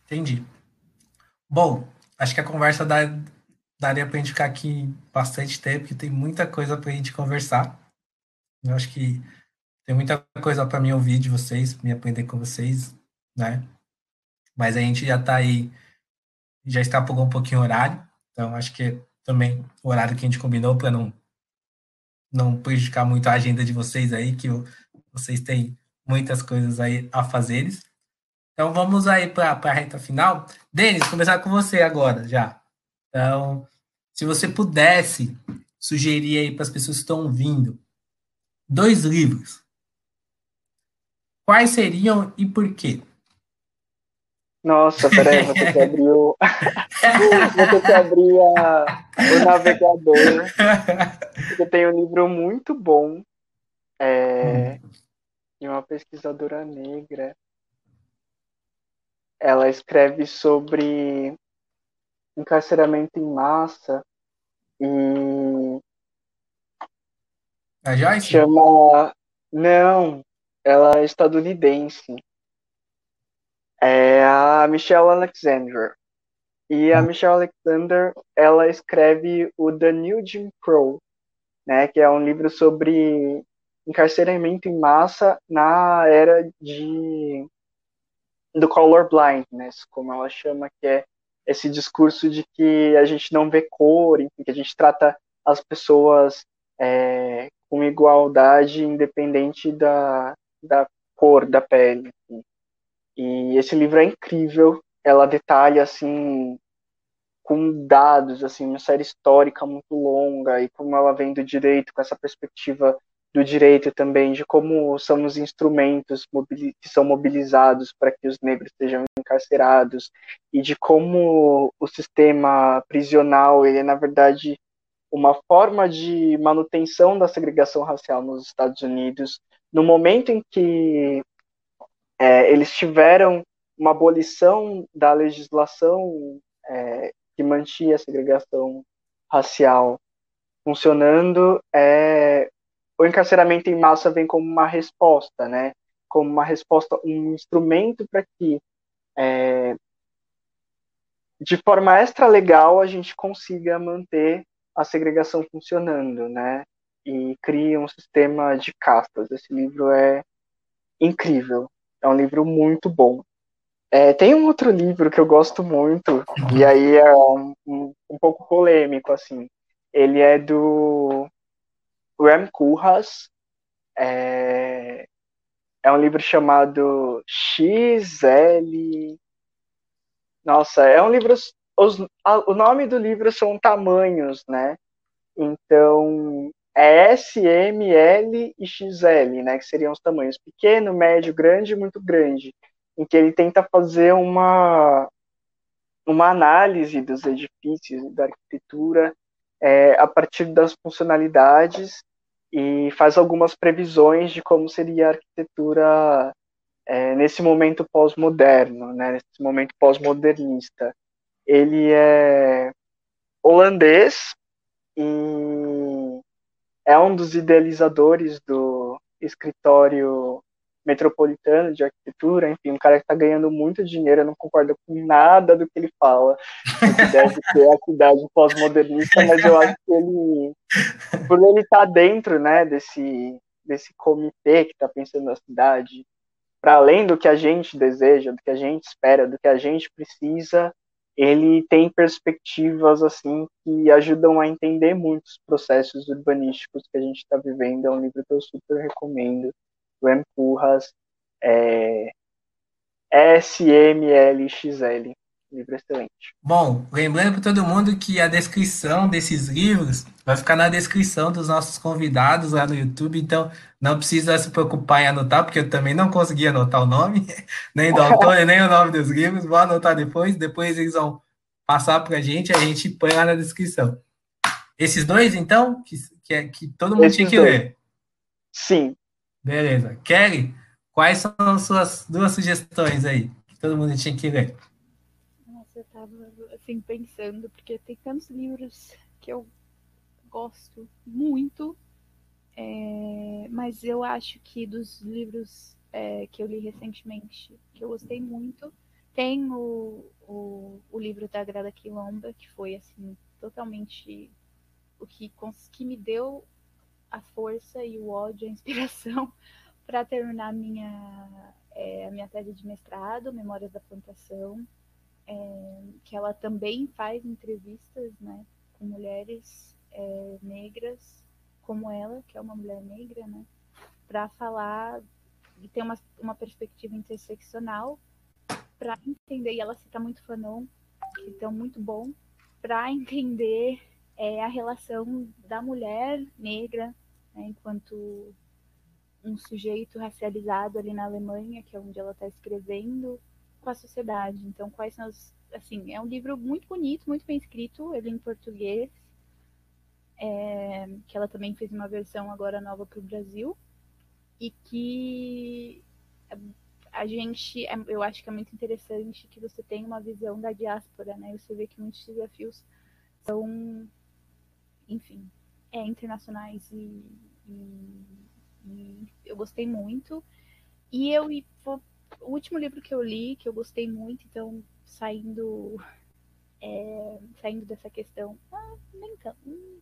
A: Entendi. Bom, acho que a conversa dá, daria para a gente ficar aqui bastante tempo, porque tem muita coisa para a gente conversar. Eu acho que tem muita coisa para mim ouvir de vocês, me aprender com vocês, né? Mas a gente já está aí, já extrapolou um pouquinho o horário, então acho que também o horário que a gente combinou para não não prejudicar muito a agenda de vocês aí, que vocês têm muitas coisas aí a fazer. Então vamos aí para a reta final. Denis, começar com você agora já. Então, se você pudesse sugerir aí para as pessoas que estão ouvindo dois livros, quais seriam e por quê?
C: Nossa, peraí, vou ter que abrir o. vou ter que abrir a... o navegador. Porque tem um livro muito bom é... Hum. de uma pesquisadora negra. Ela escreve sobre encarceramento em massa e.
A: A Joyce?
C: Chama. Não, ela é estadunidense é a Michelle Alexander. E a hum. Michelle Alexander, ela escreve o The New Jim Crow, né, que é um livro sobre encarceramento em massa na era de do color blindness, como ela chama, que é esse discurso de que a gente não vê cor, enfim, que a gente trata as pessoas é, com igualdade, independente da, da cor da pele. Enfim. E esse livro é incrível, ela detalha assim com dados, assim, uma série histórica muito longa e como ela vem do direito com essa perspectiva do direito também de como são os instrumentos que são mobilizados para que os negros sejam encarcerados e de como o sistema prisional ele é na verdade uma forma de manutenção da segregação racial nos Estados Unidos. No momento em que é, eles tiveram uma abolição da legislação é, que mantinha a segregação racial funcionando, é, o encarceramento em massa vem como uma resposta, né? Como uma resposta, um instrumento para que, é, de forma extra legal, a gente consiga manter a segregação funcionando, né? E cria um sistema de castas. Esse livro é incrível. É um livro muito bom. É, tem um outro livro que eu gosto muito, e aí é um, um, um pouco polêmico, assim. Ele é do Ram Koolhaas. É, é um livro chamado XL. Nossa, é um livro. Os, o nome do livro são tamanhos, né? Então, é S, M, L e XL, né, que seriam os tamanhos pequeno, médio, grande e muito grande, em que ele tenta fazer uma, uma análise dos edifícios da arquitetura é, a partir das funcionalidades e faz algumas previsões de como seria a arquitetura é, nesse momento pós-moderno, né, nesse momento pós-modernista. Ele é holandês e é um dos idealizadores do escritório metropolitano de arquitetura, enfim, um cara que está ganhando muito dinheiro, não concordo com nada do que ele fala, que deve ser a cidade pós-modernista, mas eu acho que ele, por ele estar tá dentro, né, desse, desse comitê que está pensando na cidade, para além do que a gente deseja, do que a gente espera, do que a gente precisa, ele tem perspectivas assim que ajudam a entender muitos processos urbanísticos que a gente está vivendo. É um livro que eu super recomendo. O M. Curras, é, SMLXL. Livro excelente.
A: Bom, lembrando para todo mundo que a descrição desses livros vai ficar na descrição dos nossos convidados lá no YouTube, então não precisa se preocupar em anotar, porque eu também não consegui anotar o nome, nem do autor, nem o nome dos livros, vou anotar depois, depois eles vão passar para a gente, a gente põe lá na descrição. Esses dois, então, que, que, é, que todo mundo Esses tinha que dois. ler?
C: Sim.
A: Beleza. Kelly, quais são as suas duas sugestões aí, que todo mundo tinha que ler?
B: Nossa, eu estava assim, pensando, porque tem tantos livros que eu gosto muito é, mas eu acho que dos livros é, que eu li recentemente, que eu gostei muito, tem o, o, o, livro da Grada Quilomba, que foi assim totalmente o que, que me deu a força e o ódio, a inspiração para terminar minha, é, a minha tese de mestrado, Memórias da Plantação, é, que ela também faz entrevistas né, com mulheres é, negras como ela, que é uma mulher negra, né, para falar e ter uma, uma perspectiva interseccional para entender, e ela cita muito Fanon, que então muito bom, para entender é, a relação da mulher negra, né, enquanto um sujeito racializado ali na Alemanha, que é onde ela está escrevendo, com a sociedade. Então, quais são os. Assim, é um livro muito bonito, muito bem escrito, ele é em português, é, que ela também fez uma versão agora nova para o Brasil, e que a gente, é, eu acho que é muito interessante que você tenha uma visão da diáspora, né? Você vê que muitos desafios são, enfim, é, internacionais e, e, e eu gostei muito. E eu, o último livro que eu li, que eu gostei muito, então saindo, é, saindo dessa questão, ah, nem tanto, hum,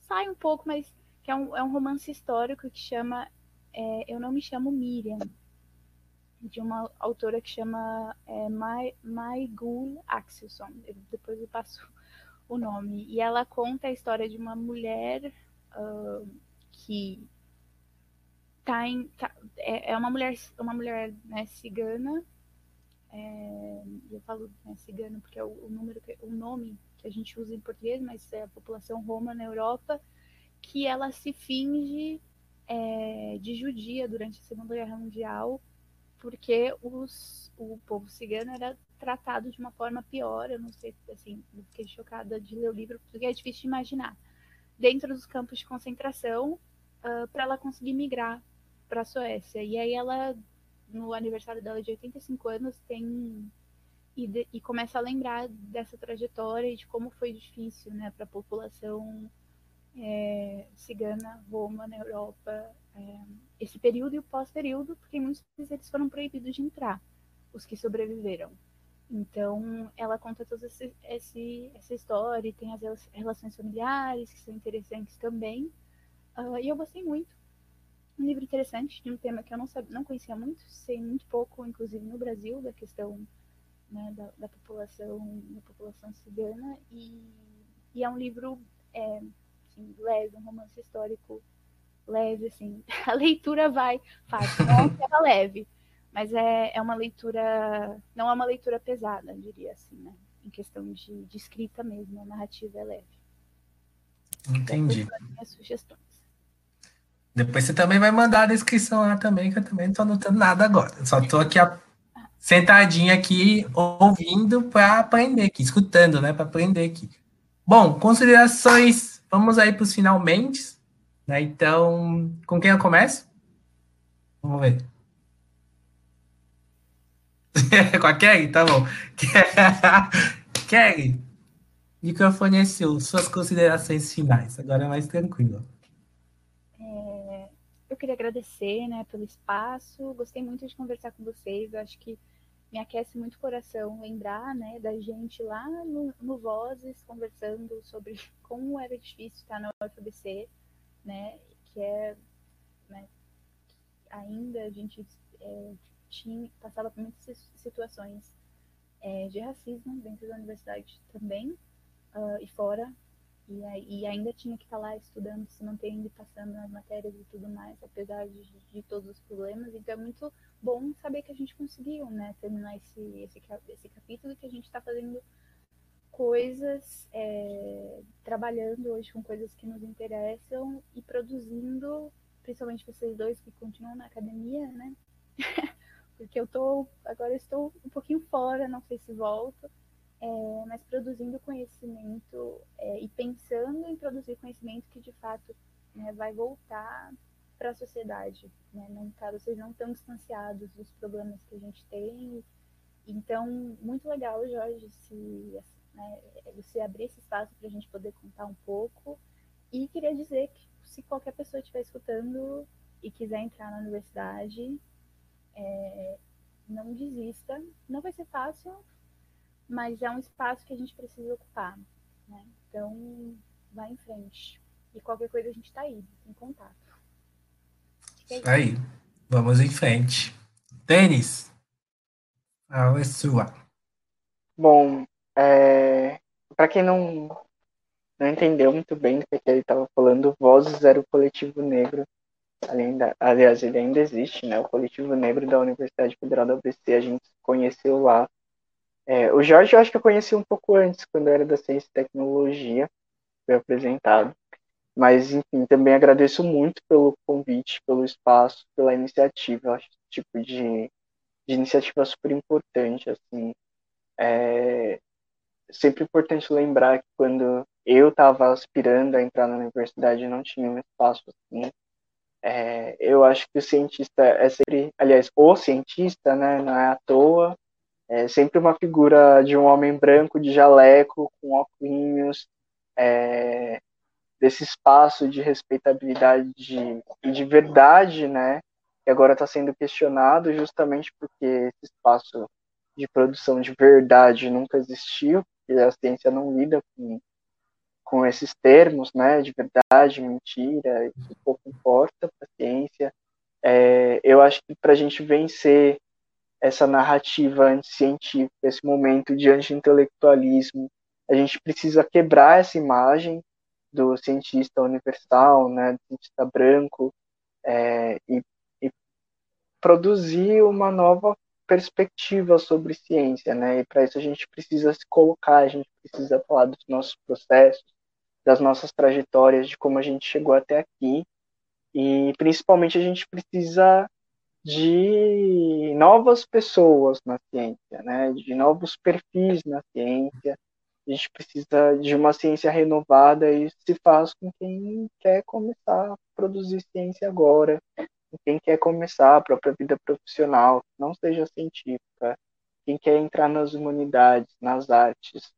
B: sai um pouco, mas que é um, é um romance histórico que chama é, Eu Não Me Chamo Miriam, de uma autora que chama é, Mai, Maigul Axelson. Eu, depois eu passo o nome. E ela conta a história de uma mulher uh, que tá em, tá, é, é, uma mulher, uma mulher né, cigana. É, eu falo né, cigana porque é o, o número, o nome que a gente usa em português, mas é a população roma na Europa, que ela se finge é, de judia durante a Segunda Guerra Mundial, porque os, o povo cigano era tratado de uma forma pior. Eu não sei, assim, eu fiquei chocada de ler o livro, porque é difícil de imaginar. Dentro dos campos de concentração, uh, ah, para ela conseguir migrar para a Suécia. E aí ela, no aniversário dela de 85 anos, tem e, de, e começa a lembrar dessa trajetória e de como foi difícil né, para a população é, cigana, Roma, na Europa, é, esse período e o pós-período, porque muitos deles foram proibidos de entrar, os que sobreviveram. Então, ela conta toda esse, esse, essa história e tem as relações familiares, que são interessantes também. Uh, e eu gostei muito. Um livro interessante, de um tema que eu não, sabia, não conhecia muito, sei muito pouco, inclusive no Brasil, da questão né, da, da, população, da população cigana, e, e é um livro é, assim, leve, um romance histórico leve, assim. A leitura vai fácil, não é leve, mas é, é uma leitura, não é uma leitura pesada, diria assim, né? Em questão de, de escrita mesmo, a narrativa é leve.
A: Entendi.
B: Minhas sugestões.
A: Depois você também vai mandar a descrição lá também, que eu também não estou anotando nada agora. Eu só estou aqui a sentadinha aqui, ouvindo para aprender aqui, escutando, né, para aprender aqui. Bom, considerações, vamos aí para os finalmente, né, então, com quem eu começo? Vamos ver. com a Kelly? Tá bom. Kelly, microfone é seu, suas considerações finais, agora é mais tranquilo.
B: eu queria agradecer, né, pelo espaço. Gostei muito de conversar com vocês. Eu acho que me aquece muito o coração lembrar, né, da gente lá no, no Vozes conversando sobre como era difícil estar na UFBC, né, que é, né, ainda a gente é, tinha, passava por muitas situações é, de racismo dentro da universidade também uh, e fora e, e, ainda tinha que estar lá estudando, se mantendo e passando nas matérias e tudo mais, apesar de, de, todos os problemas. Então é muito bom saber que a gente conseguiu, né, terminar esse, esse, esse capítulo que a gente está fazendo coisas, é, trabalhando hoje com coisas que nos interessam e produzindo, principalmente vocês dois que continuam na academia, né? Porque eu tô, agora estou um pouquinho fora, não sei se volto, é, mas produzindo conhecimento é, e pensando em produzir conhecimento que de fato né, vai voltar para a sociedade. Né? Não tá, vocês não estão distanciados dos problemas que a gente tem. Então, muito legal, Jorge, se né, você abrir esse espaço para a gente poder contar um pouco. E queria dizer que se qualquer pessoa estiver escutando e quiser entrar na universidade, é, não desista. Não vai ser fácil, mas é um espaço que a gente precisa ocupar. Né? Então, vá em frente. E qualquer coisa a gente está aí, em contato.
A: É aí, vamos em frente. Tênis, a é sua.
C: Bom, é, para quem não, não entendeu muito bem do que ele estava falando, Vozes era o coletivo negro. Além da, aliás, ele ainda existe, né? O coletivo negro da Universidade Federal da UBC, a gente conheceu lá é, o Jorge eu acho que eu conheci um pouco antes, quando eu era da Ciência e Tecnologia, foi apresentado. Mas, enfim, também agradeço muito pelo convite, pelo espaço, pela iniciativa. Eu acho esse tipo de, de iniciativa super importante. Assim. É sempre importante lembrar que quando eu estava aspirando a entrar na universidade não tinha um espaço assim. É, eu acho que o cientista é sempre, aliás, o cientista, né, não é à toa, é sempre uma figura de um homem branco de jaleco, com óculos, é, desse espaço de respeitabilidade de, e de verdade, né? Que agora está sendo questionado justamente porque esse espaço de produção de verdade nunca existiu, e a ciência não lida com, com esses termos, né? De verdade, mentira, isso pouco importa para a ciência. É, eu acho que para a gente vencer essa narrativa anticientífica, esse momento de anti-intelectualismo. A gente precisa quebrar essa imagem do cientista universal, né, do cientista branco, é, e, e, produzir uma nova perspectiva sobre ciência, né? E para isso a gente precisa se colocar, a gente precisa falar dos nossos processos, das nossas trajetórias, de como a gente chegou até aqui, e principalmente a gente precisa de novas pessoas na ciência, né? de novos perfis na ciência. A gente precisa de uma ciência renovada e isso se faz com quem quer começar a produzir ciência agora, com quem quer começar a própria vida profissional, não seja científica, quem quer entrar nas humanidades, nas artes,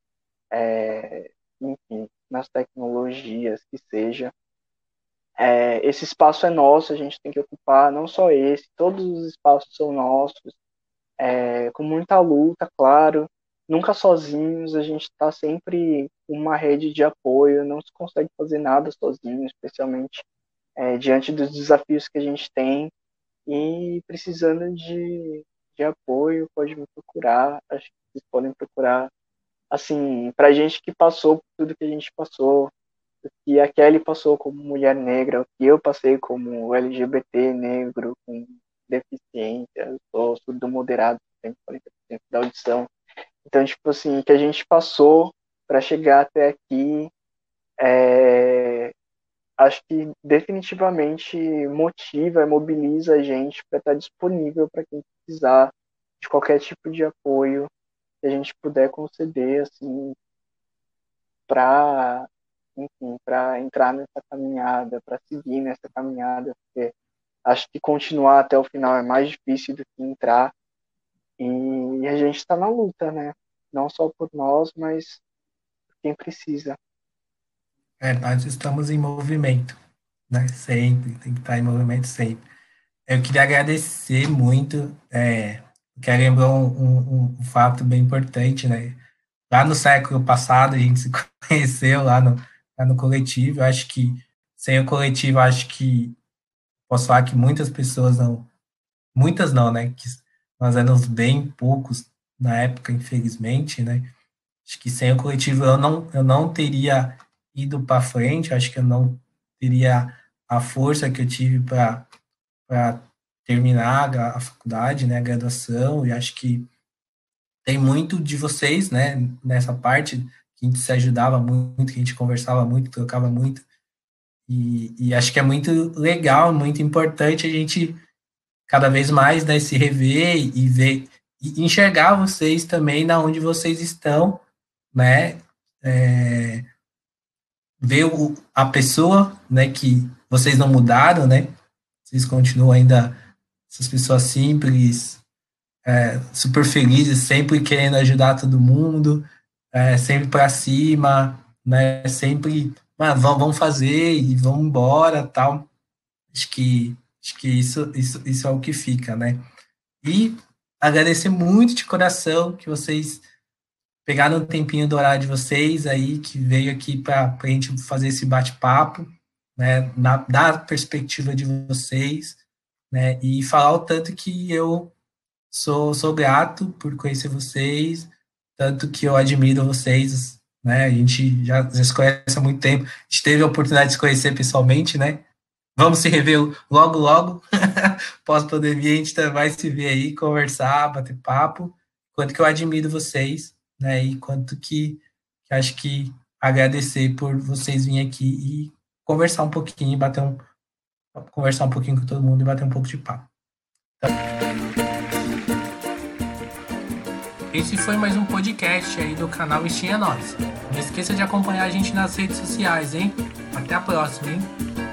C: é, enfim, nas tecnologias, que seja. É, esse espaço é nosso, a gente tem que ocupar, não só esse, todos os espaços são nossos, é, com muita luta, claro, nunca sozinhos, a gente está sempre uma rede de apoio, não se consegue fazer nada sozinho, especialmente é, diante dos desafios que a gente tem, e precisando de, de apoio, pode me procurar, acho que vocês podem procurar, assim, para gente que passou tudo que a gente passou, o que a Kelly passou como mulher negra, o que eu passei como LGBT negro com deficiência, sou surdo moderado, tenho 40% da audição. Então, tipo assim, que a gente passou para chegar até aqui, é, acho que definitivamente motiva e mobiliza a gente para estar disponível para quem precisar de qualquer tipo de apoio que a gente puder conceder, assim, para enfim, para entrar nessa caminhada, para seguir nessa caminhada, porque acho que continuar até o final é mais difícil do que entrar. E a gente está na luta, né? Não só por nós, mas por quem precisa.
A: É, nós estamos em movimento, né? Sempre, tem que estar em movimento sempre. Eu queria agradecer muito, é, quero lembrar um, um, um, fato bem importante, né? Lá no século passado, a gente se conheceu lá no, lá no coletivo, eu acho que sem o coletivo, acho que posso falar que muitas pessoas não, muitas não, né? Que nós éramos bem poucos na época, infelizmente, né? Acho que sem o coletivo eu não, eu não teria ido para frente, acho que eu não teria a força que eu tive para terminar a, a faculdade, né, a graduação, e acho que tem muito de vocês, né, nessa parte, que a gente se ajudava muito, que a gente conversava muito, trocava muito, e, e acho que é muito legal, muito importante a gente cada vez mais, né, se rever e ver, e enxergar vocês também na onde vocês estão, né, é, ver o, a pessoa, né, que vocês não mudaram, né, vocês continuam ainda essas pessoas simples, é, super felizes, sempre querendo ajudar todo mundo, é, sempre para cima, né, sempre, ah, vamos fazer e vamos embora, tal. Acho que acho que isso, isso, isso é o que fica, né? E agradecer muito de coração que vocês pegaram um tempinho do horário de vocês aí, que veio aqui para a gente fazer esse bate-papo, né, na, da perspectiva de vocês, né, e falar o tanto que eu sou, sou grato por conhecer vocês, tanto que eu admiro vocês, né, a gente já, já se conhece há muito tempo, a gente teve a oportunidade de se conhecer pessoalmente, né, vamos se rever logo, logo, pós-pandemia a gente vai se ver aí, conversar, bater papo, quanto que eu admiro vocês, né? E quanto que, que acho que agradecer por vocês virem aqui e conversar um pouquinho, bater um conversar um pouquinho com todo mundo e bater um pouco de papo. Então... Esse foi mais um podcast aí do canal Estinha Nós. Não esqueça de acompanhar a gente nas redes sociais, hein? Até a próxima, hein?